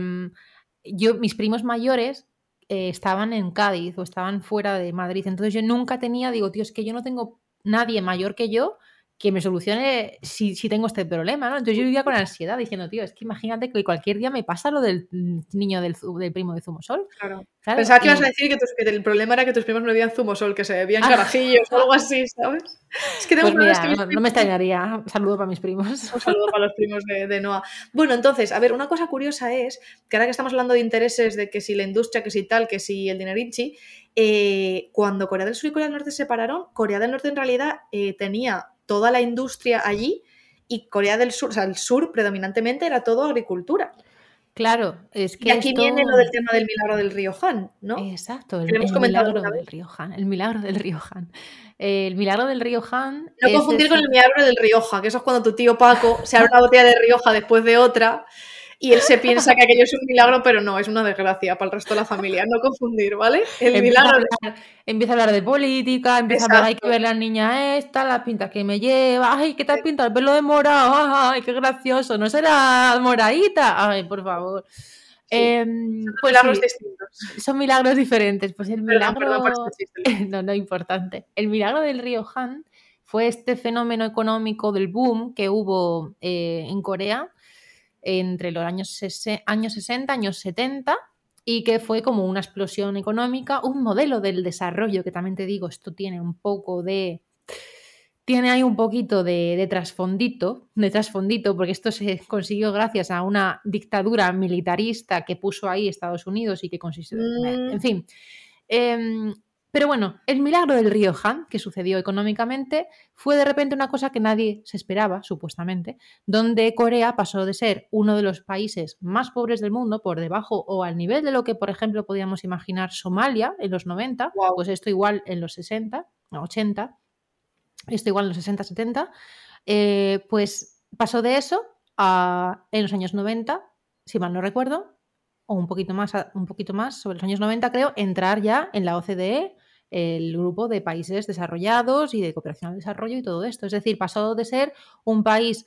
yo, mis primos mayores eh, estaban en Cádiz o estaban fuera de Madrid, entonces yo nunca tenía, digo, tío, es que yo no tengo nadie mayor que yo que me solucione si, si, tengo este problema, ¿no? Entonces yo vivía con ansiedad diciendo, tío, es que imagínate que cualquier día me pasa lo del niño del, del primo de Zumosol. Claro. Pensaba que ibas a decir que, el problema era que tus primos no bebían Zumosol, que se bebían ah. carajillos o algo así, ¿sabes? Es que tengo pues mira, no, me extrañaría. Un saludo para mis primos. Un saludo para los primos de, de, Noah. Bueno, entonces, a ver, una cosa curiosa es que ahora que estamos hablando de intereses, de que si la industria, que si tal, que si el dinerichi, eh, cuando Corea del Sur y Corea del Norte se separaron, Corea del Norte en realidad eh, tenía toda la industria allí y Corea del Sur, o sea, el sur predominantemente era todo agricultura. Claro, es que. Y aquí viene lo del tema del milagro del río Han, ¿no? Exacto, el, milagro del río Han. El milagro del río Han. El milagro del río Han. No confundir con el milagro del Rioja, que eso es cuando tu tío Paco se abre una botella de Rioja después de otra y él se piensa que aquello es un milagro, pero no, es una desgracia para el resto de la familia. No confundir, ¿vale? El empieza milagro. A hablar, empieza a hablar de política, empieza a hablar, hay que ver la niña esta, las pintas que me lleva, ay, ¿qué tal pinta el pelo de morado? Ay, qué gracioso, ¿no será moradita? Ay, por favor. Em, son pues milagros sí, distintos. son milagros diferentes. Pues el milagro. perdón este no, no importante. El milagro del río Han fue este fenómeno económico del boom que hubo eh, en Corea entre los años, años 60, años 70 y que fue como una explosión económica, un modelo del desarrollo que también te digo, esto tiene un poco de... Tiene ahí un poquito de, de trasfondito, de trasfondito, porque esto se consiguió gracias a una dictadura militarista que puso ahí Estados Unidos y que consistió... Mm. En fin. Em, pero bueno, el milagro del río Han, que sucedió económicamente, fue de repente una cosa que nadie se esperaba, supuestamente, donde Corea pasó de ser uno de los países más pobres del mundo, por debajo o al nivel de lo que, por ejemplo, podíamos imaginar Somalia en los 90, Guau. pues esto igual en los 60, no, 80, esto igual en los 60, 70, eh, pues pasó de eso a, en los años 90, si mal no recuerdo, o un poquito más, un poquito más, sobre los años 90 creo, entrar ya en la OCDE, el grupo de países desarrollados y de cooperación al desarrollo y todo esto. Es decir, pasó de ser un país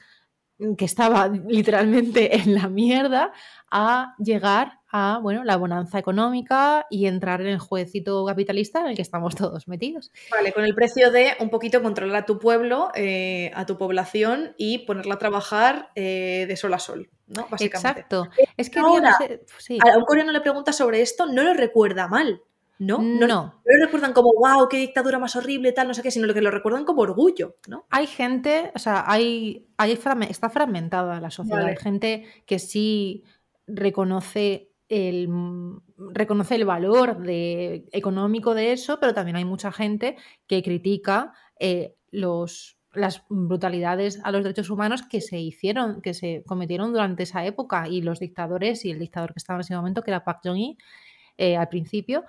que estaba literalmente en la mierda a llegar a bueno, la bonanza económica y entrar en el jueguecito capitalista en el que estamos todos metidos. Vale, con el precio de un poquito controlar a tu pueblo, eh, a tu población y ponerla a trabajar eh, de sol a sol, ¿no? Básicamente. Exacto. Es que no ahora, sé- sí. A un coreano le preguntas sobre esto, no lo recuerda mal, ¿no? No. no lo recuerdan como, wow, qué dictadura más horrible, tal, no sé qué, sino lo que lo recuerdan como orgullo, ¿no? Hay gente, o sea, hay, hay está fragmentada la sociedad. Vale. Hay gente que sí reconoce el, reconoce el valor de, económico de eso, pero también hay mucha gente que critica eh, los, las brutalidades a los derechos humanos que se hicieron, que se cometieron durante esa época y los dictadores y el dictador que estaba en ese momento, que era Park Jong-il, eh, al principio,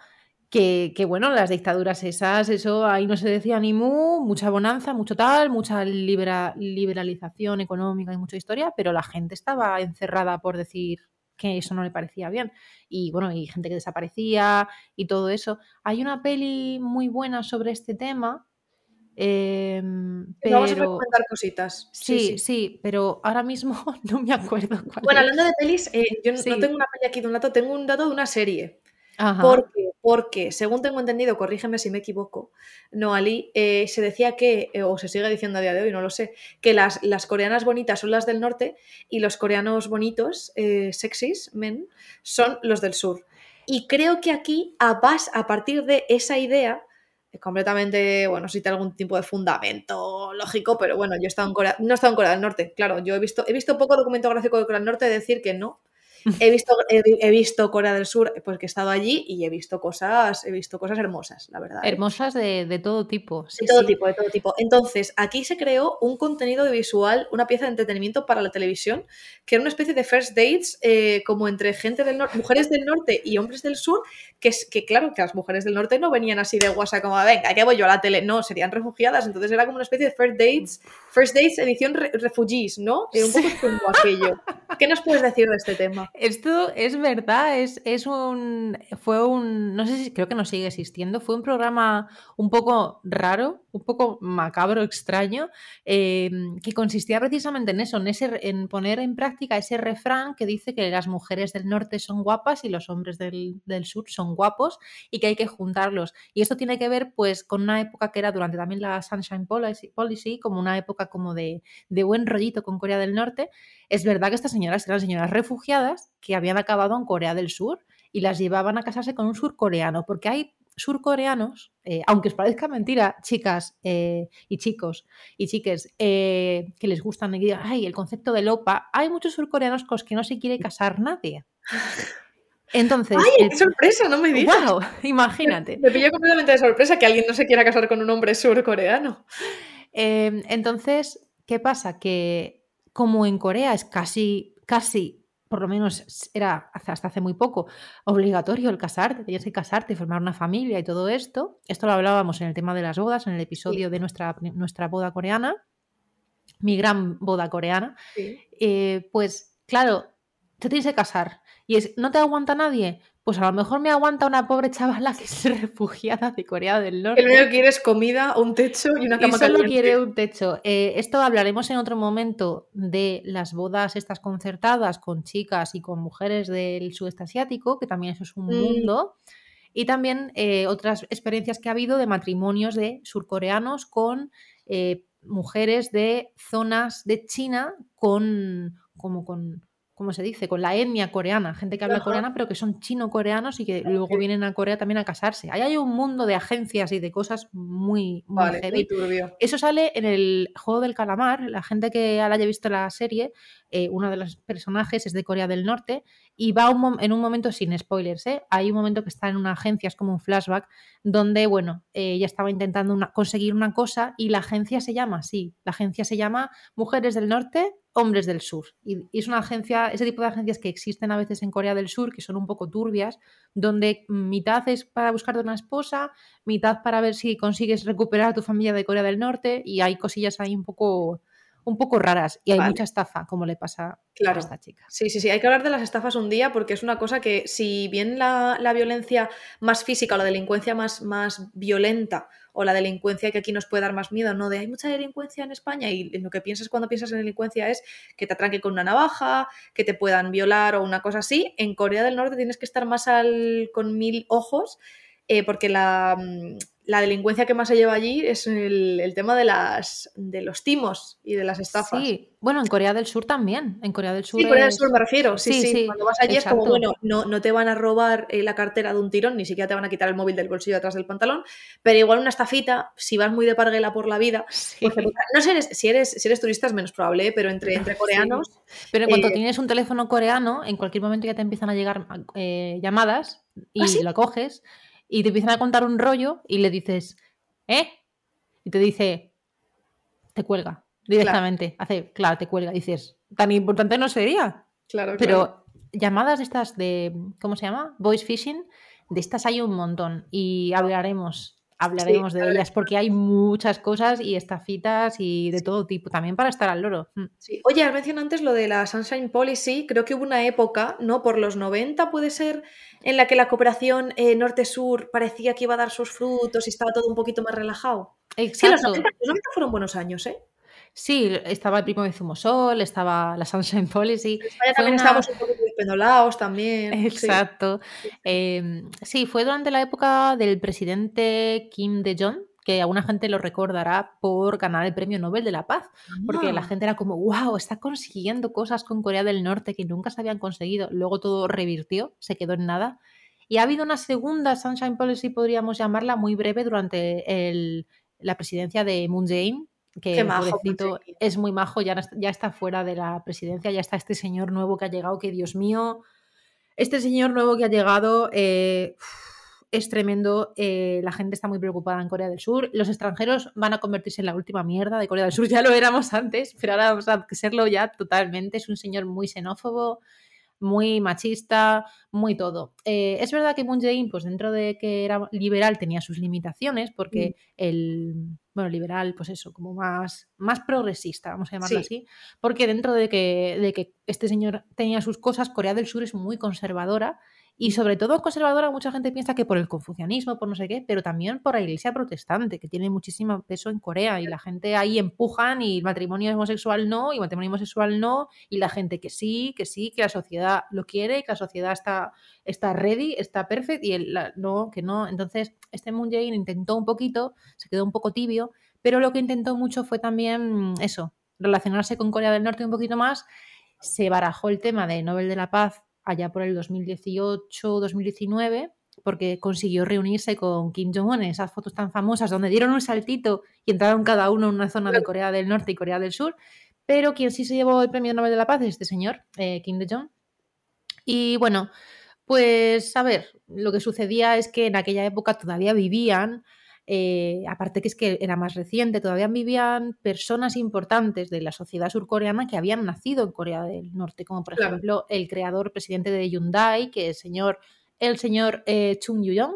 que, que, bueno, las dictaduras esas, eso ahí no se decía ni mu, mucha bonanza, mucho tal, mucha libera- liberalización económica y mucha historia, pero la gente estaba encerrada por decir que eso no le parecía bien. Y bueno, y gente que desaparecía y todo eso. Hay una peli muy buena sobre este tema. eh, pero... Vamos a recomendar cositas. Sí, sí, pero ahora mismo no me acuerdo cuál Bueno, es. hablando de pelis, eh, yo Sí. no tengo una peli aquí de un dato, tengo un dato de una serie. Ajá. Porque, porque, según tengo entendido, corrígeme si me equivoco, no, Ali, eh, se decía que, eh, o se sigue diciendo a día de hoy, no lo sé, que las, las coreanas bonitas son las del norte y los coreanos bonitos, eh, sexys, men, son los del sur. Y creo que aquí, a, a partir de esa idea, eh, completamente, bueno, si tiene algún tipo de fundamento lógico, pero bueno, yo he estado en Corea, no he estado en Corea del Norte, claro, yo he visto, he visto poco documento gráfico de Corea del Norte, decir que no, He visto, he, he visto Corea del Sur, pues que he estado allí y he visto cosas, he visto cosas hermosas, la verdad. ¿eh? Hermosas de, de todo tipo. Sí, de todo sí. tipo, de todo tipo. Entonces, aquí se creó un contenido visual, una pieza de entretenimiento para la televisión, que era una especie de first dates, eh, como entre gente del norte, mujeres del norte y hombres del sur, que, que claro, que las mujeres del norte no venían así de guasa como, venga, que voy yo a la tele, no, serían refugiadas, entonces era como una especie de first dates, first dates edición re refugees, ¿no? Era un poco chungo aquello. ¿Qué nos puedes decir de este tema? Esto es verdad, es, es un. Fue un. No sé si creo que no sigue existiendo. Fue un programa un poco raro, un poco macabro, extraño, eh, que consistía precisamente en eso, en, ese, en poner en práctica ese refrán que dice que las mujeres del norte son guapas y los hombres del, del sur son guapos y que hay que juntarlos. Y esto tiene que ver, pues, con una época que era durante también la Sunshine Policy, Policy como una época como de, de buen rollito con Corea del Norte. Es verdad que estas señoras eran señoras refugiadas que habían acabado en Corea del Sur y las llevaban a casarse con un surcoreano, porque hay surcoreanos, eh, aunque os parezca mentira, chicas eh, y chicos y chiques, eh, que les gustan y digan, ay, el concepto de lopa, hay muchos surcoreanos con los que no se quiere casar nadie. Entonces, ¡Ay, qué sorpresa! No me digas. ¡Wow! Imagínate. Me pilló completamente de sorpresa que alguien no se quiera casar con un hombre surcoreano. Eh, entonces, ¿qué pasa? Que como en Corea es casi, casi, por lo menos era hasta hace muy poco, obligatorio el casarte, tenías que casarte, formar una familia y todo esto. Esto lo hablábamos en el tema de las bodas, en el episodio de nuestra, nuestra boda coreana, mi gran boda coreana. Sí. Eh, pues claro, te tienes que casar. Y es, ¿no te aguanta nadie? Pues a lo mejor me aguanta una pobre chavala que es refugiada de Corea del Norte. El único que quiere es comida, un techo y una cama y solo caliente. quiere un techo. Eh, esto hablaremos en otro momento de las bodas estas concertadas con chicas y con mujeres del sudeste asiático, que también eso es un Mm. mundo. Y también eh, otras experiencias que ha habido de matrimonios de surcoreanos con eh, mujeres de zonas de China con como con ¿cómo se dice? Con la etnia coreana, gente que habla Ajá. coreana pero que son chino-coreanos y que luego Ok. vienen a Corea también a casarse. Ahí hay un mundo de agencias y de cosas muy, muy Vale, heavy. muy turbio. Eso sale en el juego del calamar. La gente que haya visto la serie, eh, uno de los personajes es de Corea del Norte y va un en un momento, sin spoilers, ¿eh? hay un momento que está en una agencia, es como un flashback, donde, bueno, eh, ella estaba intentando una- conseguir una cosa y la agencia se llama así. La agencia se llama Mujeres del Norte, Hombres del Sur. Y, es una agencia, ese tipo de agencias que existen a veces en Corea del Sur, que son un poco turbias, donde mitad es para buscarte una esposa, mitad para ver si consigues recuperar a tu familia de Corea del Norte y hay cosillas ahí un poco, un poco raras y hay Vale. mucha estafa, como le pasa a esta chica. Sí, sí, sí. Hay que hablar de las estafas un día porque es una cosa que, si bien la, la violencia más física o la delincuencia más, más violenta o la delincuencia que aquí nos puede dar más miedo, no de hay mucha delincuencia en España y lo que piensas cuando piensas en delincuencia es que te atraquen con una navaja, que te puedan violar o una cosa así. En Corea del Norte tienes que estar más al, con mil ojos eh, porque la, mm, la delincuencia que más se lleva allí es el, el tema de, las, de los timos y de las estafas. Sí, bueno, en Corea del Sur también. En Corea del Sur Sí, Corea del Sur me refiero. Sí, Sí, sí. sí, Cuando vas allí es como, bueno, no, no te van a robar eh, la cartera de un tirón, ni siquiera te van a quitar el móvil del bolsillo atrás del pantalón, pero igual una estafita, si vas muy de parguela por la vida, Sí. toca- no sé si eres, si eres turista es menos probable, ¿eh? pero entre, entre coreanos, Pero en cuanto eh, tienes un teléfono coreano, en cualquier momento ya te empiezan a llegar eh, llamadas y ¿Ah, lo coges y te empiezan a contar un rollo y le dices, ¿eh? Y te dice, te cuelga directamente. Hace, claro, te cuelga. Dices, tan importante no sería. claro, Pero claro. llamadas estas de, ¿cómo se llama? Voice phishing, de estas hay un montón y hablaremos, hablaremos de ellas porque hay muchas cosas y estafitas y de todo tipo, también para estar al loro. Mm. Sí. Oye, has mencionado antes lo de la Sunshine Policy. Creo que hubo una época, ¿no? Por los 90 puede ser, en la que la cooperación eh, norte-sur parecía que iba a dar sus frutos y estaba todo un poquito más relajado. Sí, los Exacto. 90, los 90 fueron buenos años, ¿eh? Sí, estaba el primo de Zumosol, estaba la Sunshine Policy. España también una- estábamos un poco pendolados también. sí. Exacto. Eh, sí, fue durante la época del presidente Kim De-jong, que alguna gente lo recordará por ganar el Premio Nobel de la Paz, porque la Ah, gente era como, wow, está consiguiendo cosas con Corea del Norte que nunca se habían conseguido. Luego todo revirtió, se quedó en nada. Y ha habido una segunda Sunshine Policy, podríamos llamarla, muy breve durante el- la presidencia de Moon Jae-in, que Qué majo, pobrecito es muy majo, ya, ya está fuera de la presidencia, ya está este señor nuevo que ha llegado, que Dios mío, este señor nuevo que ha llegado eh, es tremendo. eh, la gente está muy preocupada en Corea del Sur. Los extranjeros van a convertirse en la última mierda de Corea del Sur. Ya lo éramos antes, pero ahora vamos a serlo ya totalmente. Es un señor muy xenófobo, muy machista, muy todo. Eh, es verdad que Moon Jae-in, pues dentro de que era liberal, tenía sus limitaciones, porque el, bueno, liberal, pues eso, como más, más progresista, vamos a llamarlo Sí. así, porque dentro de que, de que este señor tenía sus cosas, Corea del Sur es muy conservadora y sobre todo conservadora, mucha gente piensa que por el confucianismo, por no sé qué, pero también por la iglesia protestante, que tiene muchísimo peso en Corea y la gente ahí empujan y matrimonio homosexual no, y matrimonio homosexual no, y la gente que sí, que sí, que la sociedad lo quiere, que la sociedad está, está ready, está perfect, y el, la- no, que no. Entonces, este Moon Jae-in intentó un poquito, se quedó un poco tibio, pero lo que intentó mucho fue también mm, eso, relacionarse con Corea del Norte un poquito más. Se barajó el tema de Nobel de la Paz allá por el 2018-2019 porque consiguió reunirse con Kim Jong-un en esas fotos tan famosas donde dieron un saltito y entraron cada uno en una zona de Corea del Norte y Corea del Sur, pero quien sí se llevó el premio Nobel de la Paz es este señor, eh, Kim De-jong. Y bueno, pues a ver, lo que sucedía es que en aquella época todavía vivían, eh, aparte que es que era más reciente, todavía vivían personas importantes de la sociedad surcoreana que habían nacido en Corea del Norte, como por Claro. ejemplo el creador presidente de Hyundai, que es el señor, el señor eh, Chung Yu-yong,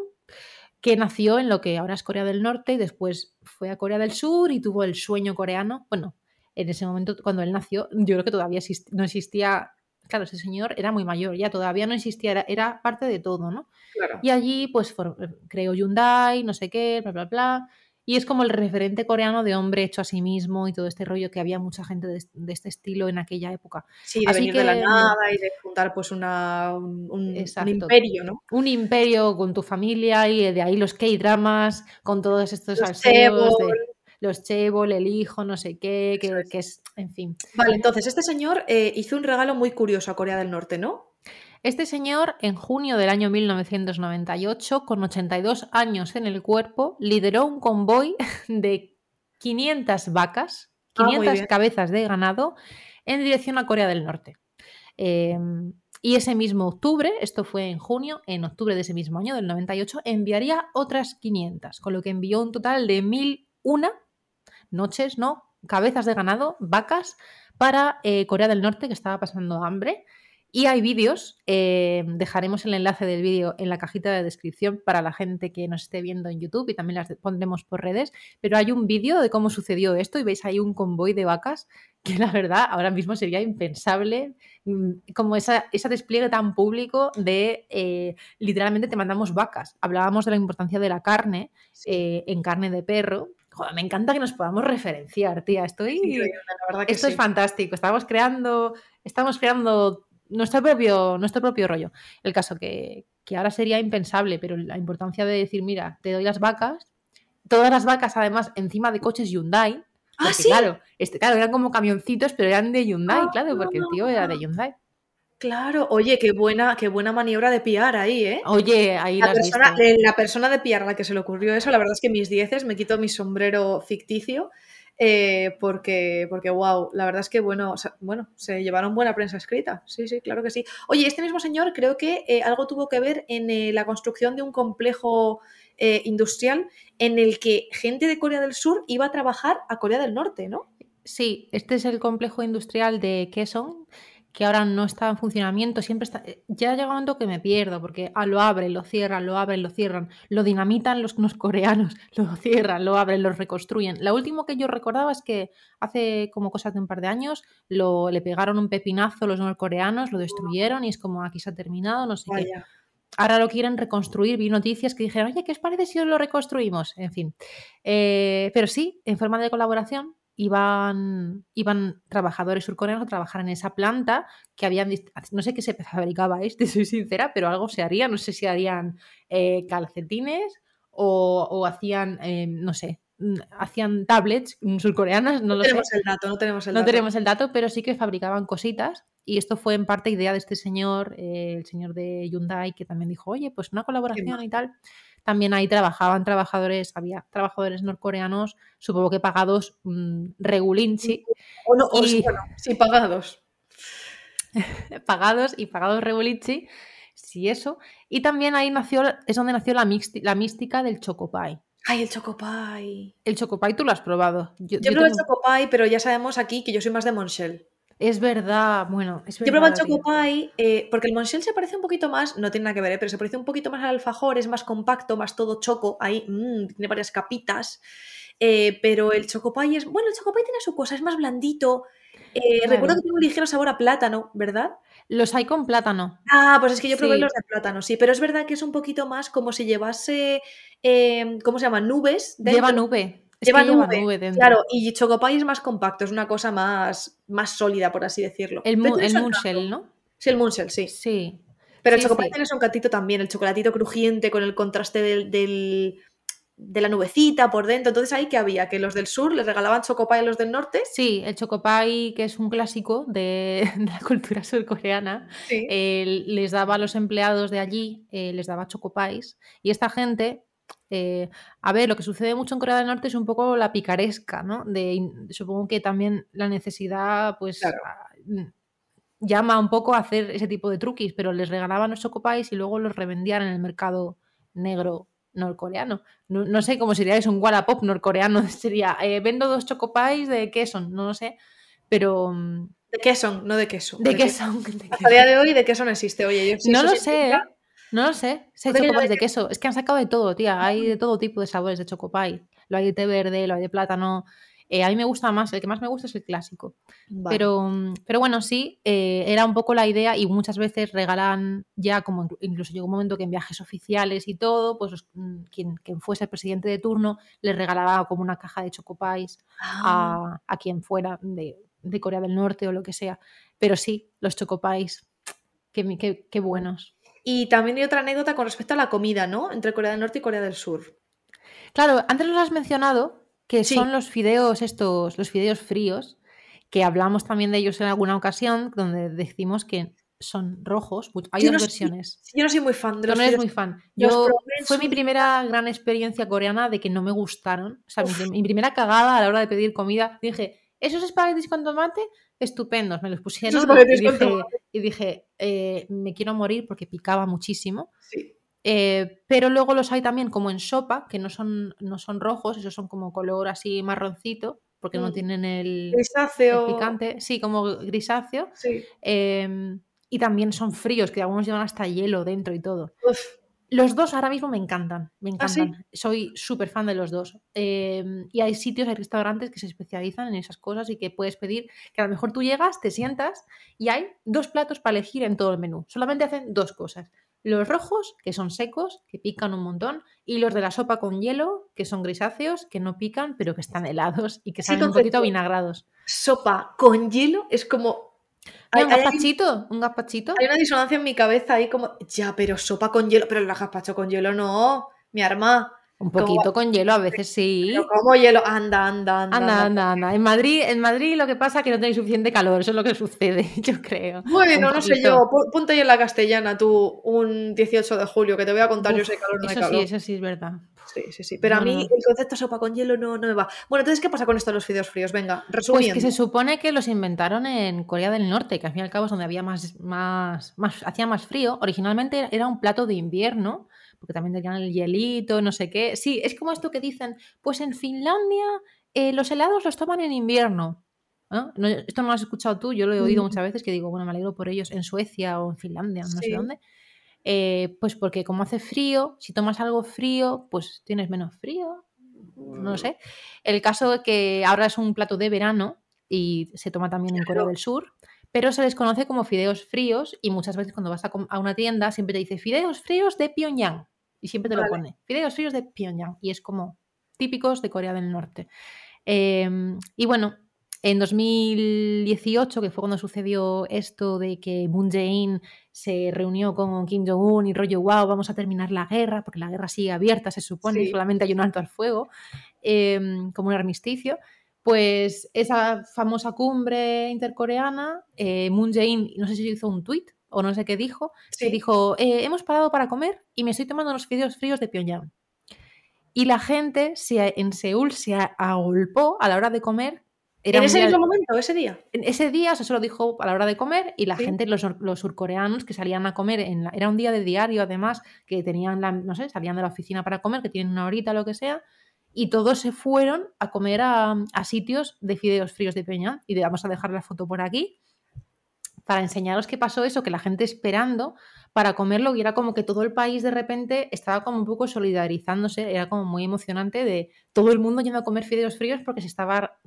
que nació en lo que ahora es Corea del Norte y después fue a Corea del Sur y tuvo el sueño coreano. Bueno, en ese momento cuando él nació, yo creo que todavía no existía claro, ese señor era muy mayor, ya todavía no existía, era, era parte de todo, ¿no? Claro. Y allí, pues, for- creó Hyundai, no sé qué, bla, bla, bla. Y es como el referente coreano de hombre hecho a sí mismo y todo este rollo que había mucha gente de, de este estilo en aquella época. Sí, de Así venir de la que- nada y de fundar pues una, un, un- un Exacto. imperio, ¿no? Un imperio con tu familia y de ahí los K-dramas, con todos estos Los salseos, de chaebol. Los chebol, el hijo, no sé qué, que, es. que es, en fin. Vale, entonces este señor eh, hizo un regalo muy curioso a Corea del Norte, ¿no? Este señor, en junio del año 1998, con 82 años en el cuerpo, lideró un convoy de 500 vacas, Ah, muy 500 bien. cabezas de ganado, en dirección a Corea del Norte. Eh, y ese mismo octubre, esto fue en junio, en octubre de ese mismo año, del 98, enviaría otras 500, con lo que envió un total de 1001 noches, ¿no? Cabezas de ganado, vacas, para eh, Corea del Norte, que estaba pasando hambre. Y hay vídeos, eh, dejaremos el enlace del vídeo en la cajita de descripción para la gente que nos esté viendo en YouTube y también las pondremos por redes, pero hay un vídeo de cómo sucedió esto y veis ahí un convoy de vacas que la verdad ahora mismo sería impensable, mm, como esa, ese despliegue tan público de eh, literalmente te mandamos vacas. Hablábamos de la importancia de la carne eh, en carne de perro. Joder, me encanta que nos podamos referenciar, tía. Estoy... Increíble, la verdad que Esto sí. es fantástico. Estamos creando, estamos creando nuestro propio, nuestro propio rollo. El caso que, que ahora sería impensable, pero la importancia de decir, mira, te doy las vacas, todas las vacas además encima de coches Hyundai. Ah, sí. Claro, este, claro, eran como camioncitos, pero eran de Hyundai, Ah. claro, porque el tío era de Hyundai. Claro, oye, qué buena, qué buena maniobra de piar ahí, ¿eh? Oye, ahí La persona, eh, la persona de piar a la que se le ocurrió eso, la verdad es que mis dieces me quito mi sombrero ficticio. eh, porque, porque, wow, la verdad es que, bueno, o sea, bueno, se llevaron buena prensa escrita. Sí, sí, claro que sí. Oye, este mismo señor creo que eh, algo tuvo que ver en eh, la construcción de un complejo industrial en el que gente de Corea del Sur iba a trabajar a Corea del Norte, ¿no? Sí, este es el complejo industrial de Kaesong, que ahora no está en funcionamiento, siempre está... eh, Ya llega un momento que me pierdo, porque ah, lo abren, lo cierran, lo abren, lo cierran, lo dinamitan los, los coreanos, lo cierran, lo abren, lo reconstruyen. Lo último que yo recordaba es que hace como cosas de un par de años lo, le pegaron un pepinazo los norcoreanos, lo destruyeron y es como aquí se ha terminado, no sé qué. Ahora lo quieren reconstruir. Vi noticias que dijeron, oye, ¿qué os parece si lo reconstruimos? En fin. Eh, pero sí, en forma de colaboración, iban, iban trabajadores surcoreanos a trabajar en esa planta que habían. No sé qué se fabricaba este, soy sincera, pero algo se haría. No sé si harían eh, calcetines o, o hacían, eh, no sé, mm, hacían tablets surcoreanas, no No lo sé. tenemos el dato, no tenemos el No dato. tenemos el dato, pero sí que fabricaban cositas y esto fue en parte idea de este señor, eh, el señor de Hyundai, que también dijo, oye, pues una colaboración y tal. También ahí trabajaban trabajadores, había trabajadores norcoreanos, supongo que pagados mm, regulinchi, O no, Y- bueno, sí, pagados. pagados y pagados regulinchi, sí eso. Y también ahí nació, es donde nació la, mixti- la mística del chocopie. Ay, el chocopie. El chocopie tú lo has probado. Yo, Yo yo probé el tengo- chocopie, pero ya sabemos aquí que yo soy más de Monshell. Es verdad, bueno, es Yo verdad. probé el tío. chocopie eh, porque el Monshell se parece un poquito más, no tiene nada que ver, eh, pero se parece un poquito más al alfajor, es más compacto, más todo choco, ahí mm, tiene varias capitas. eh, pero el chocopie es, bueno, el chocopie tiene su cosa, es más blandito. Claro. Recuerdo que tiene un ligero sabor a plátano, ¿verdad? Los hay con plátano. Ah, pues es que yo probé Sí. los de plátano, sí, pero es verdad que es un poquito más como si llevase, eh, ¿cómo se llama? Nubes. Lleva nube. Lleva que lleva nube, nube dentro. Claro, y Chocopie es más compacto, es una cosa más, más sólida, por así decirlo. El, mu- el. Munchel, ¿no? Sí, el Munchel, sí. Sí. Pero Sí, el Chocopie sí. tiene su encantito también, el chocolatito crujiente con el contraste del, del- de la nubecita por dentro. Entonces ahí que había, que los del sur les regalaban Chocopie a los del norte. Sí, el chocopie, que es un clásico de, de la cultura surcoreana, Sí. eh, les daba a los empleados de allí, eh, les daba chocopies. Y esta gente, eh, a ver, lo que sucede mucho en Corea del Norte es un poco la picaresca, ¿no? De, supongo que también la necesidad, pues, Claro. a- mm, llama un poco a hacer ese tipo de truquis, pero les regalaban los chocopies y luego los revendían en el mercado negro norcoreano. No, no sé cómo sería eso, un Wallapop norcoreano. Sería, eh, vendo dos chocopies de qué son, no lo sé, pero... mm, ¿De qué son? No de queso. ¿De qué son? ¿De Hasta el día de hoy, ¿de queso no existe? Oye, yo, si no lo sé. No lo sé. Puede que chocopies de queso. Es que han sacado de todo, tía. Hay de todo tipo de sabores de chocopie. Lo hay de té verde, lo hay de plátano. Eh, a mí me gusta más, el que más me gusta es el clásico. Pero, pero bueno, sí, eh, era un poco la idea y muchas veces regalan ya, como incluso llegó un momento que en viajes oficiales y todo, pues mm, quien, quien, fuese el presidente de turno le regalaba como una caja de chocopais a, ah. quien fuera de, de, Corea del Norte o lo que sea. Pero sí, los chocopais, qué, qué, qué buenos. Y también hay otra anécdota con respecto a la comida, ¿no? Entre Corea del Norte y Corea del Sur. Claro, antes los has mencionado, que son los fideos estos, los fideos fríos, que hablamos también de ellos en alguna ocasión, donde decimos que son rojos. Hay dos versiones. yo no soy muy fan de los no eres muy fan. Yo, fue mi primera gran experiencia coreana de que no me gustaron. O sea, mi, primera cagada a la hora de pedir comida. Dije, ¿esos espaguetis con tomate? Estupendos, me los pusieron y dije, eh, me quiero morir porque picaba muchísimo. Eh, pero luego los hay también como en sopa, que no son, no son rojos, esos son como color así marroncito, porque no mm. tienen el, grisáceo. picante, sí, como grisáceo. Em, y también son fríos, que algunos llevan hasta hielo dentro y todo. Los dos ahora mismo me encantan, me ¿Ah, encantan. Soy súper fan de los dos. Em, y hay sitios, hay restaurantes que se especializan en esas cosas y que puedes pedir, que a lo mejor tú llegas, te sientas y hay dos platos para elegir en todo el menú. Solamente hacen dos cosas. Los rojos, que son secos, que pican un montón, y los de la sopa con hielo, que son grisáceos, que no pican, pero que están helados y que saben un poquito vinagrados. Sopa con hielo es como un gazpachito, un gazpachito. Hay una disonancia en mi cabeza ahí como, ya, pero sopa con hielo, pero el gazpacho con hielo no, mi arma. Un poquito con hielo, a veces sí. Pero como hielo, anda, anda, anda. Anda, anda, anda. En Madrid, en Madrid lo que pasa es que no tenéis suficiente calor, eso es lo que sucede, yo creo. Bueno, no sé yo, ponte ahí en la castellana tú un 18 de julio, que te voy a contar yo sé calor no eso calor. sí, eso sí es verdad. Sí, sí, sí. Pero a mí el concepto sopa con hielo no, no me va. Bueno, entonces, ¿qué pasa con esto de los fideos fríos? Venga, resumiendo. Pues que se supone que los inventaron en Corea del Norte, que al fin y al cabo es donde había más, más, más, hacía más frío. Originalmente era un plato de invierno, porque también tenían el hielito, no sé qué. Sí, es como esto que dicen, pues en Finlandia eh, los helados los toman en invierno. esto no lo has escuchado tú, yo lo he oído mm. muchas veces que digo, bueno, me alegro por ellos en Suecia o en Finlandia, no sé dónde. Eh, pues porque como hace frío, si tomas algo frío, pues tienes menos frío. No sé. El caso de que ahora es un plato de verano y se toma también en Corea del Sur, pero se les conoce como fideos fríos y muchas veces cuando vas a, una tienda siempre te dice fideos fríos de Pyongyang y siempre te lo pone. Fideos fríos de Pyongyang y es como típicos de Corea del Norte. Em, y bueno, en 2018, que fue cuando sucedió esto de que Moon Jae-in se reunió con Kim Jong-un y rollo, wow, vamos a terminar la guerra, porque la guerra sigue abierta, se supone, y solamente hay un alto al fuego, em, como un armisticio, pues esa famosa cumbre intercoreana, eh, Moon Jae-in, no sé si hizo un tuit o no sé qué dijo, se dijo, eh, hemos parado para comer y me estoy tomando unos fideos fríos de Pyongyang. Y la gente se, en Seúl se agolpó a la hora de comer ¿En ese mismo momento, ese día? En ese día, o se lo dijo a la hora de comer y la gente, los, los, surcoreanos que salían a comer, en era un día de diario además, que tenían, la, no sé, salían de la oficina para comer, que tienen una horita, lo que sea, y todos se fueron a comer a, sitios de fideos fríos de Peña. Y vamos a dejar la foto por aquí para enseñaros qué pasó eso, que la gente esperando para comerlo y era como que todo el país de repente estaba como un poco solidarizándose, era como muy emocionante de todo el mundo yendo a comer fideos fríos porque se estaba,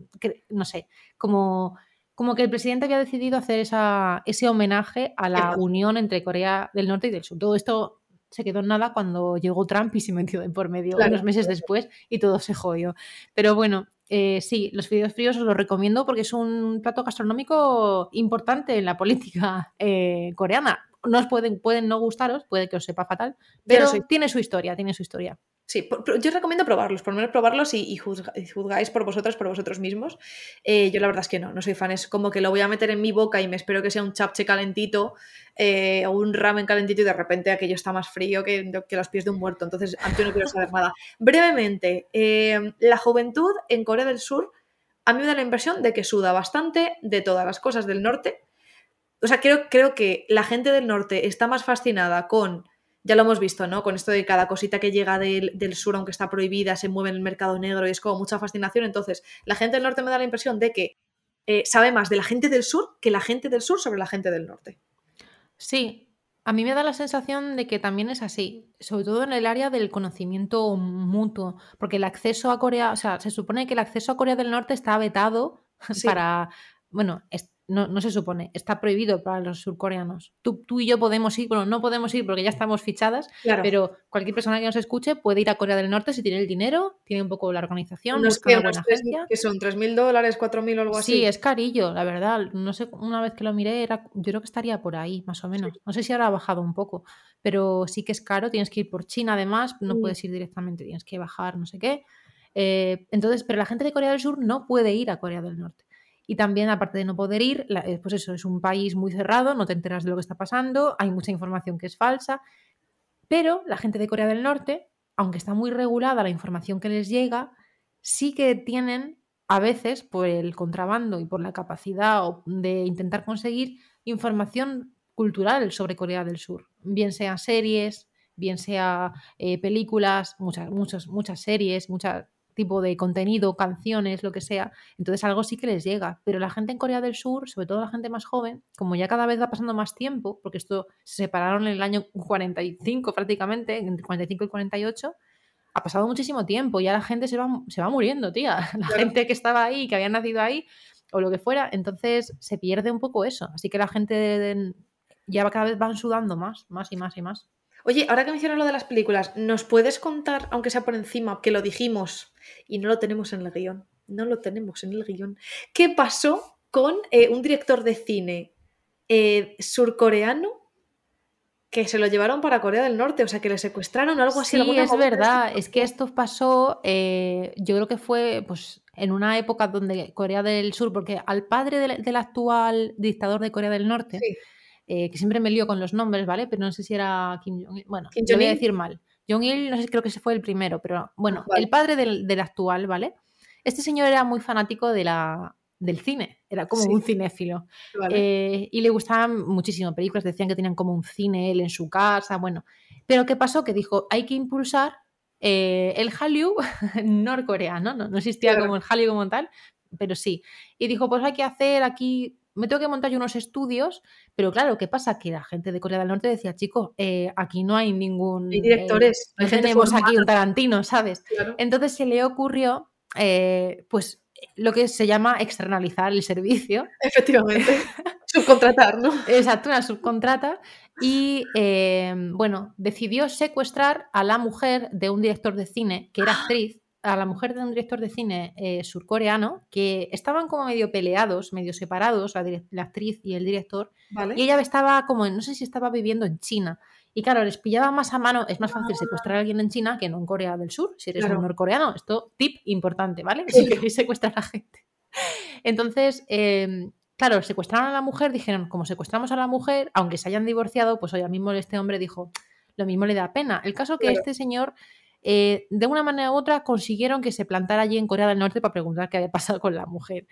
no sé, como, como que el presidente había decidido hacer esa, ese homenaje a la unión entre Corea del Norte y del Sur. Todo esto se quedó en nada cuando llegó Trump y se metió de por medio unos meses después y todo se jodió. Pero bueno, eh, sí, los fideos fríos os los recomiendo porque es un plato gastronómico importante en la política eh, coreana no os pueden, pueden no gustaros, puede que os sepa fatal, pero tiene su historia, tiene su historia. Sí, yo os recomiendo probarlos, por lo menos probarlos y, juzgáis por vosotros, por vosotros mismos. Eh, yo la verdad es que no, no soy fan, es como que lo voy a meter en mi boca y me espero que sea un chapche calentito eh, o un ramen calentito y de repente aquello está más frío que, los pies de un muerto, entonces no quiero saber nada. Brevemente, eh, la juventud en Corea del Sur a mí me da la impresión de que suda bastante de todas las cosas del norte o sea, creo, creo que la gente del norte está más fascinada con, ya lo hemos visto, ¿no? Con esto de cada cosita que llega del, sur, aunque está prohibida, se mueve en el mercado negro y es como mucha fascinación. Entonces, la gente del norte me da la impresión de que eh, sabe más de la gente del sur que la gente del sur sobre la gente del norte. Sí, A mí me da la sensación de que también es así, sobre todo en el área del conocimiento mutuo, porque el acceso a Corea, o sea, se supone que el acceso a Corea del Norte está vetado Sí. para, bueno, es- no, no se supone, está prohibido para los surcoreanos. Tú, tú y yo podemos ir, bueno, no podemos ir porque ya estamos fichadas, Claro. pero cualquier persona que nos escuche puede ir a Corea del Norte si tiene el dinero, tiene un poco la organización, busca que, una buena tres- agencia. que son 3.000 dólares, 4.000 o algo así. Sí, es carillo, la verdad. No sé, una vez que lo miré, era, yo creo que estaría por ahí, más o menos. No sé si ahora ha bajado un poco, pero sí que es caro. Tienes que ir por China, además, no Mm. puedes ir directamente, tienes que bajar, no sé qué. Eh, entonces, pero la gente de Corea del Sur no puede ir a Corea del Norte. Y también, aparte de no poder ir, eh, pues eso, es un país muy cerrado, no te enteras de lo que está pasando, hay mucha información que es falsa. Pero la gente de Corea del Norte, aunque está muy regulada la información que les llega, sí que tienen a veces por el contrabando y por la capacidad de intentar conseguir información cultural sobre Corea del Sur, bien sea series, bien sea eh, películas, muchas, muchas, muchas series, mucho tipo de contenido, canciones, lo que sea. Entonces algo sí que les llega. Pero la gente en Corea del Sur, sobre todo la gente más joven, como ya cada vez va pasando más tiempo, porque esto se separaron en el año 45 prácticamente, entre 45 y 48, ha pasado muchísimo tiempo, ya la gente se va, se va muriendo, tía. La Claro. gente que estaba ahí, que había nacido ahí, o lo que fuera, entonces se pierde un poco eso. Así que la gente ya cada vez van sudando más, más y más y más. Oye, ahora que mencionas lo de las películas, ¿nos puedes contar, aunque sea por encima, que lo dijimos y no lo tenemos en el guion? No lo tenemos en el guion. ¿Qué pasó con eh, un director de cine eh, surcoreano que se lo llevaron para Corea del Norte? O sea, que le secuestraron o algo así. Sí, es verdad, es que esto pasó, eh, yo creo que fue pues, en una época donde Corea del Sur, porque al padre del, del actual dictador de Corea del Norte, Sí. Eh, que siempre me lío con los nombres, ¿vale? Pero no sé si era Kim Jong-il. Bueno, Kim lo voy a decir mal. Jong-il, no sé, creo que ese fue el primero, pero bueno, Vale. el padre del, del actual, ¿vale? Este señor era muy fanático de la, del cine, era como Sí. un cinéfilo. Vale. Eh, y le gustaban muchísimo películas, decían que tenían como un cine él en su casa, bueno. Pero ¿qué pasó? Que dijo, hay que impulsar eh, el Hallyu norcoreano, ¿no? no existía Claro. como el Hallyu como tal, pero sí. Y dijo, pues hay que hacer aquí, me tengo que montar yo unos estudios, pero claro, ¿qué pasa? Que la gente de Corea del Norte decía, chicos, eh, aquí no hay ningún... Hay eh, directores, no hay gente tenemos aquí formada. un Tarantino, ¿sabes? Claro. Entonces se le ocurrió, eh, pues, lo que se llama externalizar el servicio. Efectivamente. Subcontratar, ¿no? Exacto, una subcontrata. Y eh, bueno, decidió secuestrar a la mujer de un director de cine, que era actriz, a la mujer de un director de cine eh, surcoreano, que estaban como medio peleados, medio separados, la, actriz y el director, Vale. y ella estaba como, no sé si estaba viviendo en China. Y claro, les pillaba más a mano, es más fácil secuestrar a alguien en China que no en Corea del Sur, si eres Claro. un norcoreano. Esto, tip importante, ¿vale? Si queréis secuestrar a gente. Entonces, eh, claro, secuestraron a la mujer, dijeron, como secuestramos a la mujer, aunque se hayan divorciado, pues hoy mismo este hombre dijo, lo mismo le da pena. El caso que Claro. este señor, eh, de una manera u otra, consiguieron que se plantara allí en Corea del Norte para preguntar qué había pasado con la mujer.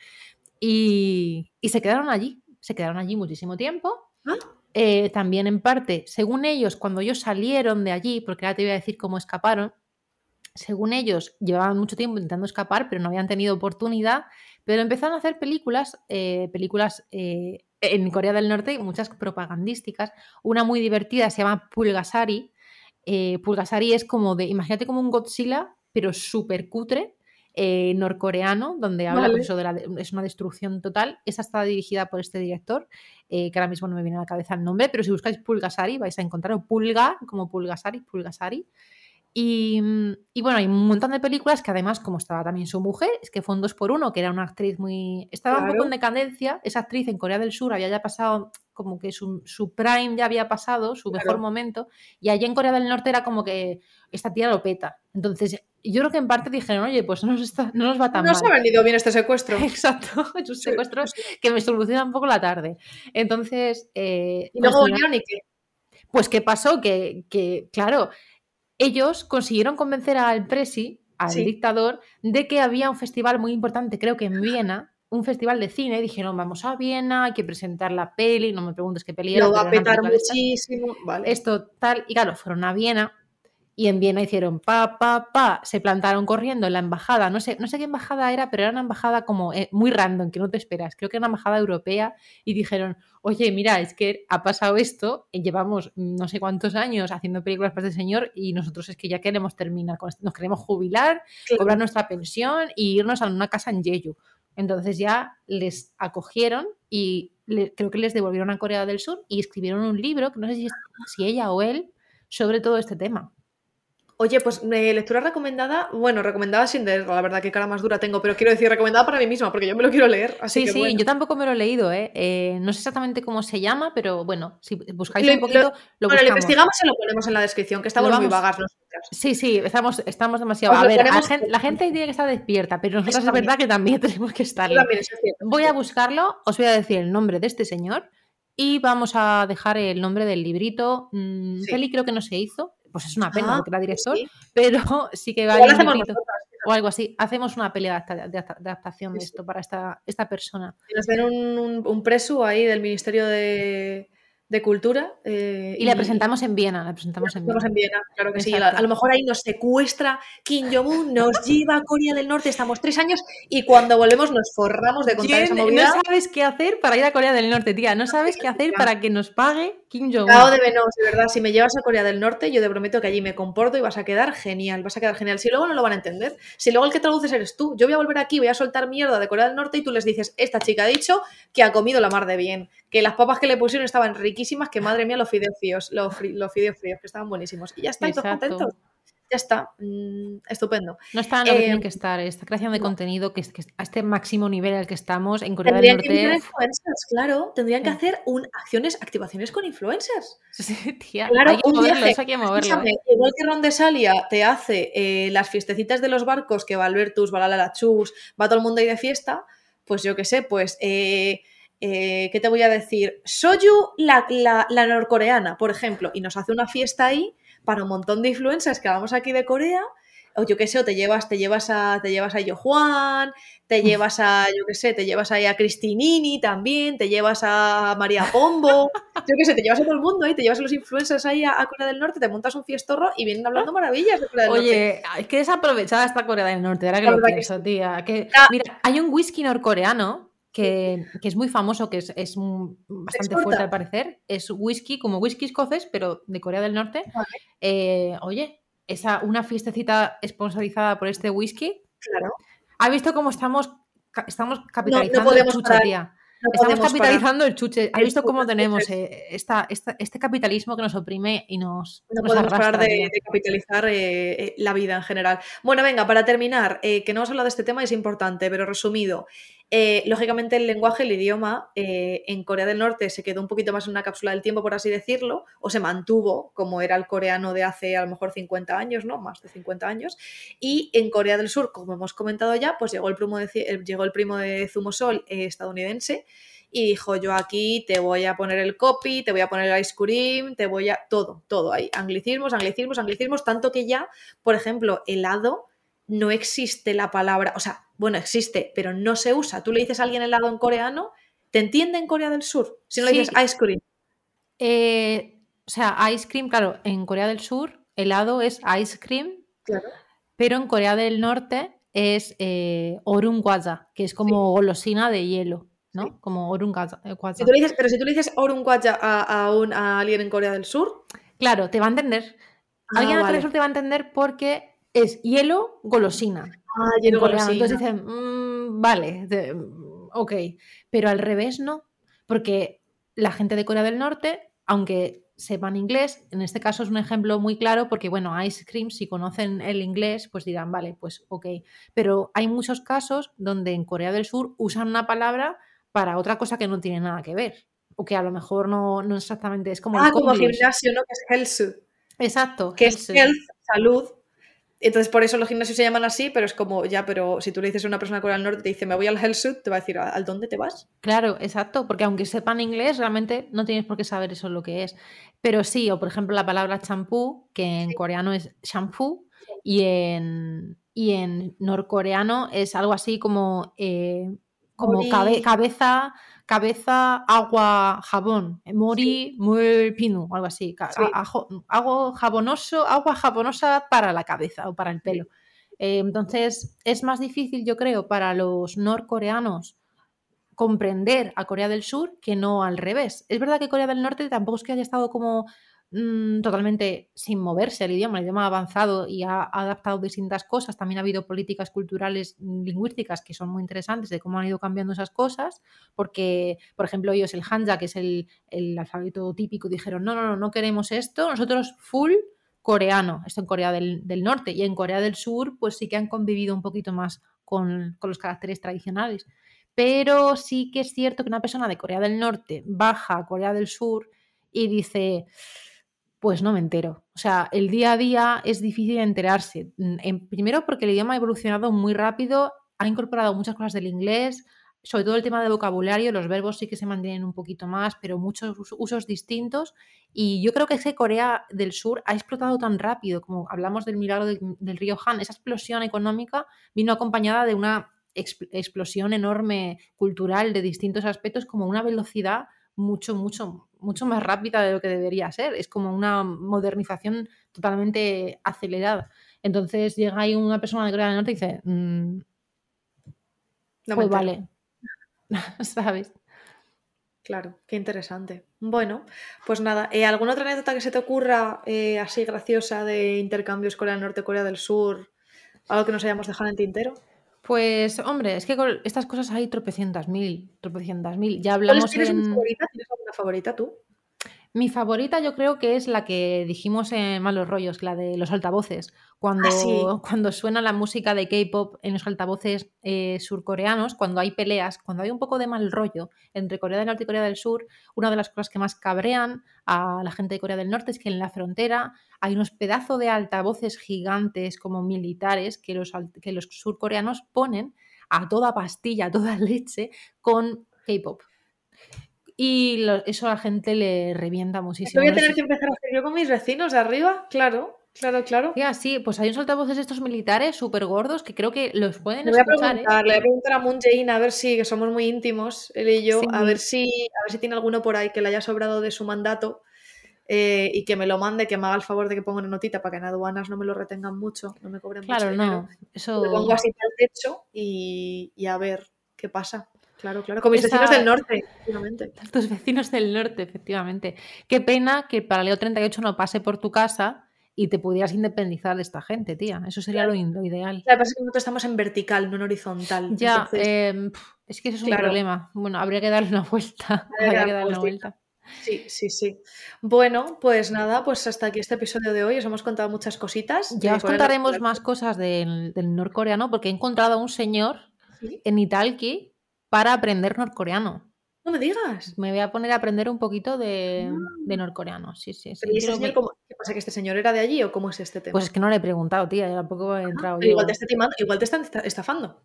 Y, y se quedaron allí, se quedaron allí muchísimo tiempo. Ah. Eh, también en parte, según ellos, cuando ellos salieron de allí, porque ahora te voy a decir cómo escaparon, según ellos, llevaban mucho tiempo intentando escapar, pero no habían tenido oportunidad, pero empezaron a hacer películas, eh, películas eh, en Corea del Norte, muchas propagandísticas. Una muy divertida se llama Pulgasari. Eh, Pulgasari es como de, imagínate como un Godzilla, pero súper cutre, eh, norcoreano, donde habla Vale. pues, eso de la, es una destrucción total. Esa está dirigida por este director, eh, que ahora mismo no me viene a la cabeza el nombre, pero si buscáis Pulgasari vais a encontrar o Pulga, como Pulgasari, Pulgasari. Y, mm, y bueno, hay un montón de películas que además, como estaba también su mujer, es que fue un 2 por 1 que era una actriz muy... Estaba un poco Claro. en decadencia, esa actriz en Corea del Sur había ya pasado, como que su, su prime ya había pasado, su mejor Claro. momento, y allí en Corea del Norte era como que esta tía lo peta. Entonces, yo creo que en parte dijeron, oye, pues no nos, está- no nos va tan No mal. se ha venido bien este secuestro. Exacto, es un Sí, que me soluciona un poco la tarde. Entonces, eh, Y luego qué. pues, ¿qué pasó? Que, que, claro, ellos consiguieron convencer al presi, al Sí. dictador, de que había un festival muy importante, creo que en Viena, un festival de cine. y Dijeron, vamos a Viena, hay que presentar la peli. No me preguntes qué peli era. Lo va a petar muchísimo. Vale. Esto, tal. Y claro, fueron a Viena. Y en Viena hicieron pa, pa, pa, se plantaron corriendo en la embajada, no sé, no sé qué embajada era, pero era una embajada como eh, muy random, que no te esperas, creo que era una embajada europea, y dijeron, oye, mira, es que ha pasado esto, y llevamos no sé cuántos años haciendo películas para este señor, y nosotros es que ya queremos terminar con esto, nos queremos jubilar, cobrar nuestra pensión y irnos a una casa en Jeju. Entonces ya les acogieron y creo que les devolvieron a Corea del Sur y escribieron un libro, que no sé si, si ella o él, sobre todo este tema. Oye, pues eh, lectura recomendada, bueno, recomendada sin leer, la verdad que cara más dura tengo, pero quiero decir recomendada para mí misma, porque yo me lo quiero leer. Así sí, sí, yo tampoco me lo he leído, ¿eh? ¿eh? No sé exactamente cómo se llama, pero bueno, si buscáis un poquito, lo, Bueno, lo investigamos y lo ponemos en la descripción, que estamos muy vagas nosotras. Sí, sí, estamos, estamos demasiado... A ver, la gente, tiene que estar despierta, pero nosotros es verdad que también tenemos que estar. Voy a buscarlo, os voy a decir el nombre de este señor y vamos a dejar el nombre del librito. Mm, Feli creo que no se hizo, pues es una pena, porque era director, pero sí que va o algo así. Hacemos una pelea de, adaptación de esto para esta, esta persona. nos den un, un preso ahí del Ministerio de, de cultura. Eh, y, la presentamos en Viena, la presentamos en Viena. claro que sí. A, lo mejor ahí nos secuestra Kim Jong-un, nos lleva a Corea del Norte, estamos tres años y cuando volvemos nos forramos de contar esa movida. No sabes qué hacer para ir a Corea del Norte, tía. No sabes qué hacer para que nos pague Kim Jong-un. Claro, de Venos, de verdad. Si me llevas a Corea del Norte, yo te prometo que allí me comporto y vas a quedar genial. Vas a quedar genial. Si luego no lo van a entender, si luego el que traduces eres tú, yo voy a volver aquí, voy a soltar mierda de Corea del Norte y tú les dices, esta chica ha dicho que ha comido la mar de bien, que las papas que le pusieron estaban riquísimas, que madre mía los fideos fríos, los, los fideos fríos, que estaban buenísimos. Y ya está, todos contentos. Ya está, mm, estupendo. No está en lo que tienen eh, que estar, esta creación de contenido que, que, a este máximo nivel al que estamos en Corea del Norte. Que influencers, claro, tendrían que hacer un, acciones, activaciones con influencers. Sí, tía, claro, hay que moverlo, eso hay que moverlo. ¿eh? Igual que Ron de Salia te hace eh, las fiestecitas de los barcos, que va Albertus, va la Chus, va todo el mundo ahí de fiesta, pues yo qué sé, pues eh, ¿qué te voy a decir? Soyu, la, la, norcoreana, por ejemplo, y nos hace una fiesta ahí para un montón de influencers que vamos aquí de Corea, o yo qué sé, o te llevas, te llevas a, te llevas a Yo Juan, te llevas a, yo qué sé, te llevas ahí a Cristinini también, te llevas a María Pombo, yo qué sé, te llevas a todo el mundo ahí, te llevas a los influencers ahí a, Corea del Norte, te montas un fiestorro y vienen hablando maravillas de Corea del Norte. Oye, es que desaprovechada esta Corea del Norte, ahora que lo pienso, tía. Que, ah. mira, hay un whisky norcoreano que, es muy famoso, que es, bastante fuerte al parecer. Es whisky, como whisky escocés, pero de Corea del Norte. Eh, oye, esa, una fiestecita sponsorizada por este whisky. Claro. ¿Ha visto cómo estamos, estamos capitalizando el chuche, tía? Estamos capitalizando el chuche. ¿Ha visto cómo tenemos eh, esta, este capitalismo que nos oprime y nos. No podemos parar de, capitalizar eh, la vida en general. Bueno, venga, para terminar, que no hemos hablado de este tema, es importante, pero resumido. Eh, lógicamente el lenguaje, el idioma, eh, en Corea del Norte se quedó un poquito más en una cápsula del tiempo, por así decirlo, o se mantuvo como era el coreano de hace a lo mejor 50 años, ¿no? Más de 50 años. Y en Corea del Sur, como hemos comentado ya, pues llegó el primo de, eh, llegó el primo de Zumosol estadounidense y dijo, yo aquí te voy a poner el copy, te voy a poner el ice cream, te voy a... todo, todo ahí. Anglicismos, anglicismos, anglicismos, tanto que ya, por ejemplo, helado no existe la palabra, o sea, bueno, existe, pero no se usa. Tú le dices a alguien helado en coreano, ¿te entiende en Corea del Sur? Si no le dices ice cream. Eh, o sea, ice cream, claro, en Corea del Sur helado es ice cream, claro. pero en Corea del Norte es eh, que es como golosina de hielo. ¿no? Como orungwaja. Eh, pero si tú le dices orungwaja a, a, alguien en Corea del Sur. Claro, te va a entender. Ah, alguien en Corea del Sur te va a entender porque es hielo, golosina. Ah, hielo, golosina. Entonces dicen, mm, vale, ok. Pero al revés no, porque la gente de Corea del Norte, aunque sepan inglés, en este caso es un ejemplo muy claro porque, bueno, ice cream, si conocen el inglés, pues dirán, vale, pues ok. Pero hay muchos casos donde en Corea del Sur usan una palabra para otra cosa que no tiene nada que ver. O que a lo mejor no, no exactamente es como. Ah, como gimnasio, ¿no? Que es health. Exacto. Que es health, salud, entonces, por eso los gimnasios se llaman así, pero es como, ya, pero si tú le dices a una persona de Corea del Norte, te dice, me voy al Hellsuit, te va a decir, ¿al dónde te vas? Claro, exacto, porque aunque sepan inglés, realmente no tienes por qué saber eso lo que es. Pero sí, o por ejemplo la palabra champú, que en coreano es shampoo, y en, y en norcoreano es algo así como, eh, como cabeza, cabeza, agua, jabón. Mori, muy pinu, algo así. Sí. Agua jabonoso, agua jabonosa para la cabeza o para el pelo. Eh, entonces, es más difícil, yo creo, para los norcoreanos comprender a Corea del Sur que no al revés. Es verdad que Corea del Norte tampoco es que haya estado como mmm, totalmente sin moverse el idioma, el idioma ha avanzado y ha, adaptado distintas cosas. También ha habido políticas culturales mm, lingüísticas que son muy interesantes de cómo han ido cambiando esas cosas, porque, por ejemplo, ellos el Hanja, que es el, alfabeto típico, dijeron, no, no, no, no queremos esto, nosotros full coreano, esto en Corea del, del, Norte, y en Corea del Sur, pues sí que han convivido un poquito más con, con, los caracteres tradicionales. Pero sí que es cierto que una persona de Corea del Norte baja a Corea del Sur y dice, pues no me entero. O sea, el día a día es difícil enterarse. En, primero porque el idioma ha evolucionado muy rápido, ha incorporado muchas cosas del inglés, sobre todo el tema de vocabulario, los verbos sí que se mantienen un poquito más, pero muchos usos distintos. Y yo creo que es que Corea del Sur ha explotado tan rápido, como hablamos del milagro del río Han, esa explosión económica vino acompañada de una explosión enorme cultural de distintos aspectos, como una velocidad mucho, mucho, mucho más rápida de lo que debería ser. Es como una modernización totalmente acelerada. Entonces llega ahí una persona de Corea del Norte y dice, mmm, no pues vale, ¿sabes? Claro, qué interesante. Bueno, pues nada, ¿eh, ¿alguna otra anécdota que se te ocurra eh, así graciosa de intercambios Corea del Norte, Corea del Sur? ¿Algo que nos hayamos dejado en tintero? Pues, hombre, es que con estas cosas hay tropecientas mil, tropecientas mil. Ya hablamos ¿Tienes en... una favorita? ¿Tienes alguna favorita tú? Mi favorita yo creo que es la que dijimos en Malos Rollos, la de los altavoces. Cuando, Ah, sí. cuando suena la música de K-pop en los altavoces eh, surcoreanos, cuando hay peleas, cuando hay un poco de mal rollo entre Corea del Norte y Corea del Sur, una de las cosas que más cabrean a la gente de Corea del Norte es que en la frontera hay unos pedazos de altavoces gigantes como militares que los, que los surcoreanos ponen a toda pastilla, a toda leche con K-pop. Y lo- eso a la gente le revienta muchísimo. voy a tener que empezar a hacer yo con mis vecinos de arriba, claro, claro, claro. Tía, sí, pues hay unos altavoces estos militares súper gordos que creo que los pueden Le voy a ¿eh? preguntar, le voy a preguntar a Moon Jae-in a ver si, que somos muy íntimos, él y yo, a ver si, a ver si tiene alguno por ahí que le haya sobrado de su mandato eh, y que me lo mande, que me haga el favor de que ponga una notita para que en aduanas no me lo retengan mucho, no me cobren Claro, mucho dinero. no. Lo Eso. pongo así al techo y, y a ver qué pasa. Claro, claro. Con mis Esa- vecinos del norte, efectivamente. Tus vecinos del norte, efectivamente. Qué pena que el paralelo 38 no pase por tu casa y te pudieras independizar de esta gente, tía. Eso sería lo, ideal. Lo que pasa es que nosotros estamos en vertical, no en horizontal. Ya, entonces, pf, es que eso es un problema. Bueno, habría que darle una vuelta. Habría que Habría que darle una vuelta. Sí, sí, sí. Bueno, pues nada, pues hasta aquí este episodio de hoy. Os hemos contado muchas cositas. Ya os contaremos más cosas del, del norcoreano porque he encontrado a un señor ¿Sí? en Italki para aprender norcoreano. No me digas. Me voy a poner a aprender un poquito de, de norcoreano. Sí, sí, sí. Pero ¿y ese Creo señor que- cómo- ¿Qué pasa? ¿Que este señor era de allí o cómo es este tema? Pues es que no le he preguntado, tía. Yo tampoco he entrado. Pero igual yo. te está timando, igual te están esta- estafando.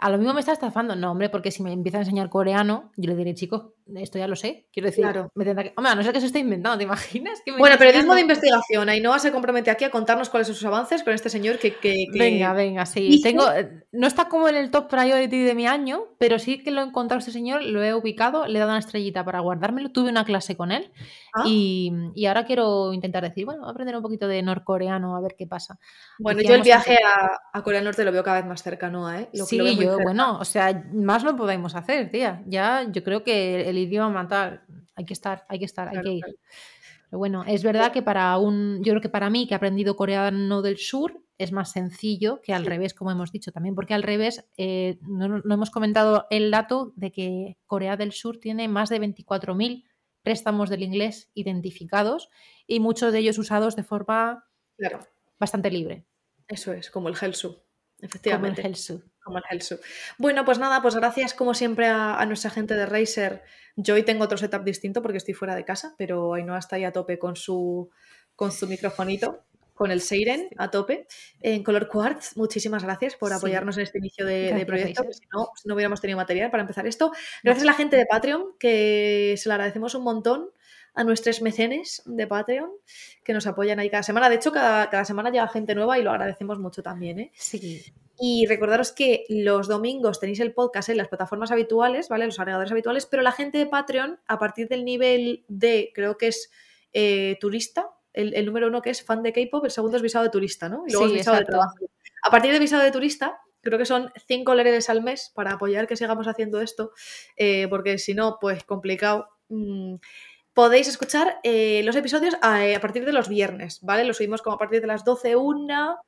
A lo mismo me está estafando. No, hombre, porque si me empieza a enseñar coreano, yo le diré, chico, esto ya lo sé. Quiero decir, Claro. me tendrá que... Hombre, a no ser que se esté inventando, ¿te imaginas? Que me Bueno, periodismo de investigación. Ainhoa se compromete aquí a contarnos cuáles son sus avances con este señor que. que- que- Venga, venga, sí. Tengo, no está como en el top priority de mi año, pero sí que lo he encontrado este señor, lo he ubicado, le he dado una estrellita para guardármelo. Tuve una clase con él Ah, y, y ahora quiero intentar decir, bueno, voy a aprender un poquito de norcoreano a ver qué pasa. Bueno, yo el Decíamos viaje a, a Corea del Norte lo veo cada vez más cercano, ¿eh? Lo, sí, lo veo muy yo, bueno, o sea, más no podemos hacer, tía. Ya, yo creo que el idioma tal, hay que estar, hay que estar, hay que ir. claro. Pero bueno, es verdad que para un, yo creo que para mí que he aprendido coreano del sur es más sencillo que al Sí. revés, como hemos dicho también, porque al revés eh, no, no hemos comentado el dato de que Corea del Sur tiene más de 24.000 préstamos del inglés identificados y muchos de ellos usados de forma Claro, bastante libre, eso es, como el Helsu. como el Efectivamente. Helsu. Como. Bueno, pues nada, pues gracias como siempre a, a nuestra gente de Razer. Yo hoy tengo otro setup distinto porque estoy fuera de casa, pero Ainhoa está ahí a tope con su, con su microfonito, con el Seiren a tope, en color quartz. Muchísimas gracias por Sí. apoyarnos en este inicio de, de proyecto, si no, no hubiéramos tenido material para empezar esto. Gracias a la gente de Patreon, que se lo agradecemos un montón. A nuestros mecenes de Patreon que nos apoyan ahí cada semana. De hecho, cada, cada semana llega gente nueva y lo agradecemos mucho también. ¿eh? Sí. Y recordaros que los domingos tenéis el podcast en las plataformas habituales, ¿vale? Los agregadores habituales, pero la gente de Patreon, a partir del nivel de, creo que es eh, turista, el, el número uno que es fan de K-pop, el segundo es visado de turista, ¿no? Y luego Sí, es visado de exacto. trabajo. A partir de visado de turista, creo que son 5 dólares al mes para apoyar que sigamos haciendo esto, eh, porque si no, pues complicado. Mm, Podéis escuchar eh, los episodios a, a partir de los viernes, ¿vale? Los subimos como a partir de las 12, una,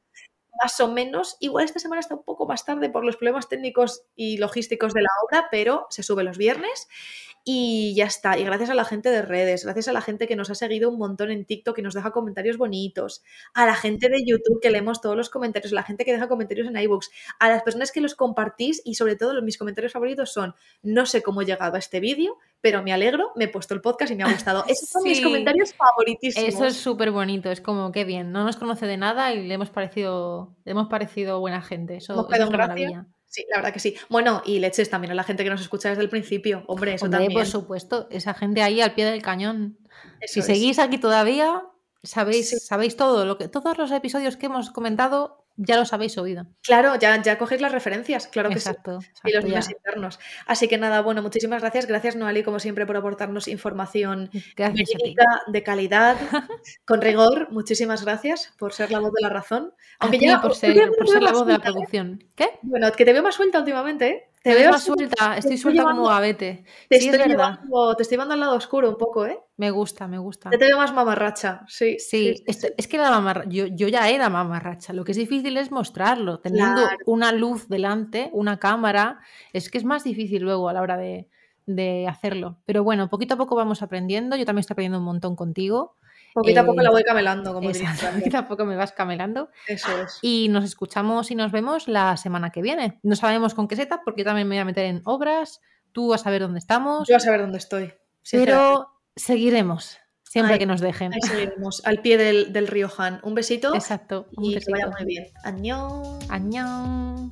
más o menos. Igual esta semana está un poco más tarde por los problemas técnicos y logísticos de la obra, pero se sube los viernes y ya está. Y gracias a la gente de redes, gracias a la gente que nos ha seguido un montón en TikTok y nos deja comentarios bonitos, a la gente de YouTube que leemos todos los comentarios, a la gente que deja comentarios en iBooks, a las personas que los compartís y sobre todo mis comentarios favoritos son no sé cómo he llegado a este vídeo, pero me alegro, me he puesto el podcast y me ha gustado. Esos son mis comentarios favoritísimos. Eso es súper bonito, es como qué bien, no nos conoce de nada y le hemos parecido, le hemos parecido buena gente, eso, es una maravilla. Sí, la verdad que sí. Bueno, y leches también a la gente que nos escucha desde el principio. Hombre, eso Hombre, también. por supuesto, esa gente ahí al pie del cañón. Eso Si es. seguís aquí todavía, sabéis, Sí. sabéis todo, lo que, todos los episodios que hemos comentado ya los habéis oído. Claro, ya, ya cogéis las referencias, claro que sí. exacto, Y los exacto, ya. internos. Así que nada, bueno, muchísimas gracias. Gracias, Noali, como siempre, por aportarnos información Gracias a ti. verídica, de calidad, con rigor. Muchísimas gracias por ser la voz de la razón. Aunque ya por ser, por ser la voz de la ¿eh? producción. ¿Qué? Bueno, que te veo más suelta últimamente, ¿eh? Te Te veo más suelta, estoy suelta como gavete. Te Sí, es estoy, llevando, te estoy llevando al lado oscuro un poco, ¿eh? Me gusta, me gusta. Ya te veo más mamarracha. Sí, Sí, sí, esto- sí. es que la mamarra- yo, yo ya era mamarracha. Lo que es difícil es mostrarlo. Teniendo Claro. una luz delante, una cámara, es que es más difícil luego a la hora de, de hacerlo. Pero bueno, poquito a poco vamos aprendiendo. Yo también estoy aprendiendo un montón contigo. Poquito a poco Eh, la voy camelando, como Exacto, poquito a poco me vas camelando. Eso es. Y nos escuchamos y nos vemos la semana que viene. No sabemos con qué setup, porque yo también me voy a meter en obras. Tú a saber dónde estamos. Yo a saber dónde estoy. pero seguiremos. Siempre que nos dejen. Ahí seguiremos, al pie del, del río Han. Un besito Exacto. Un y que vaya besito. muy bien. Añón. Añón.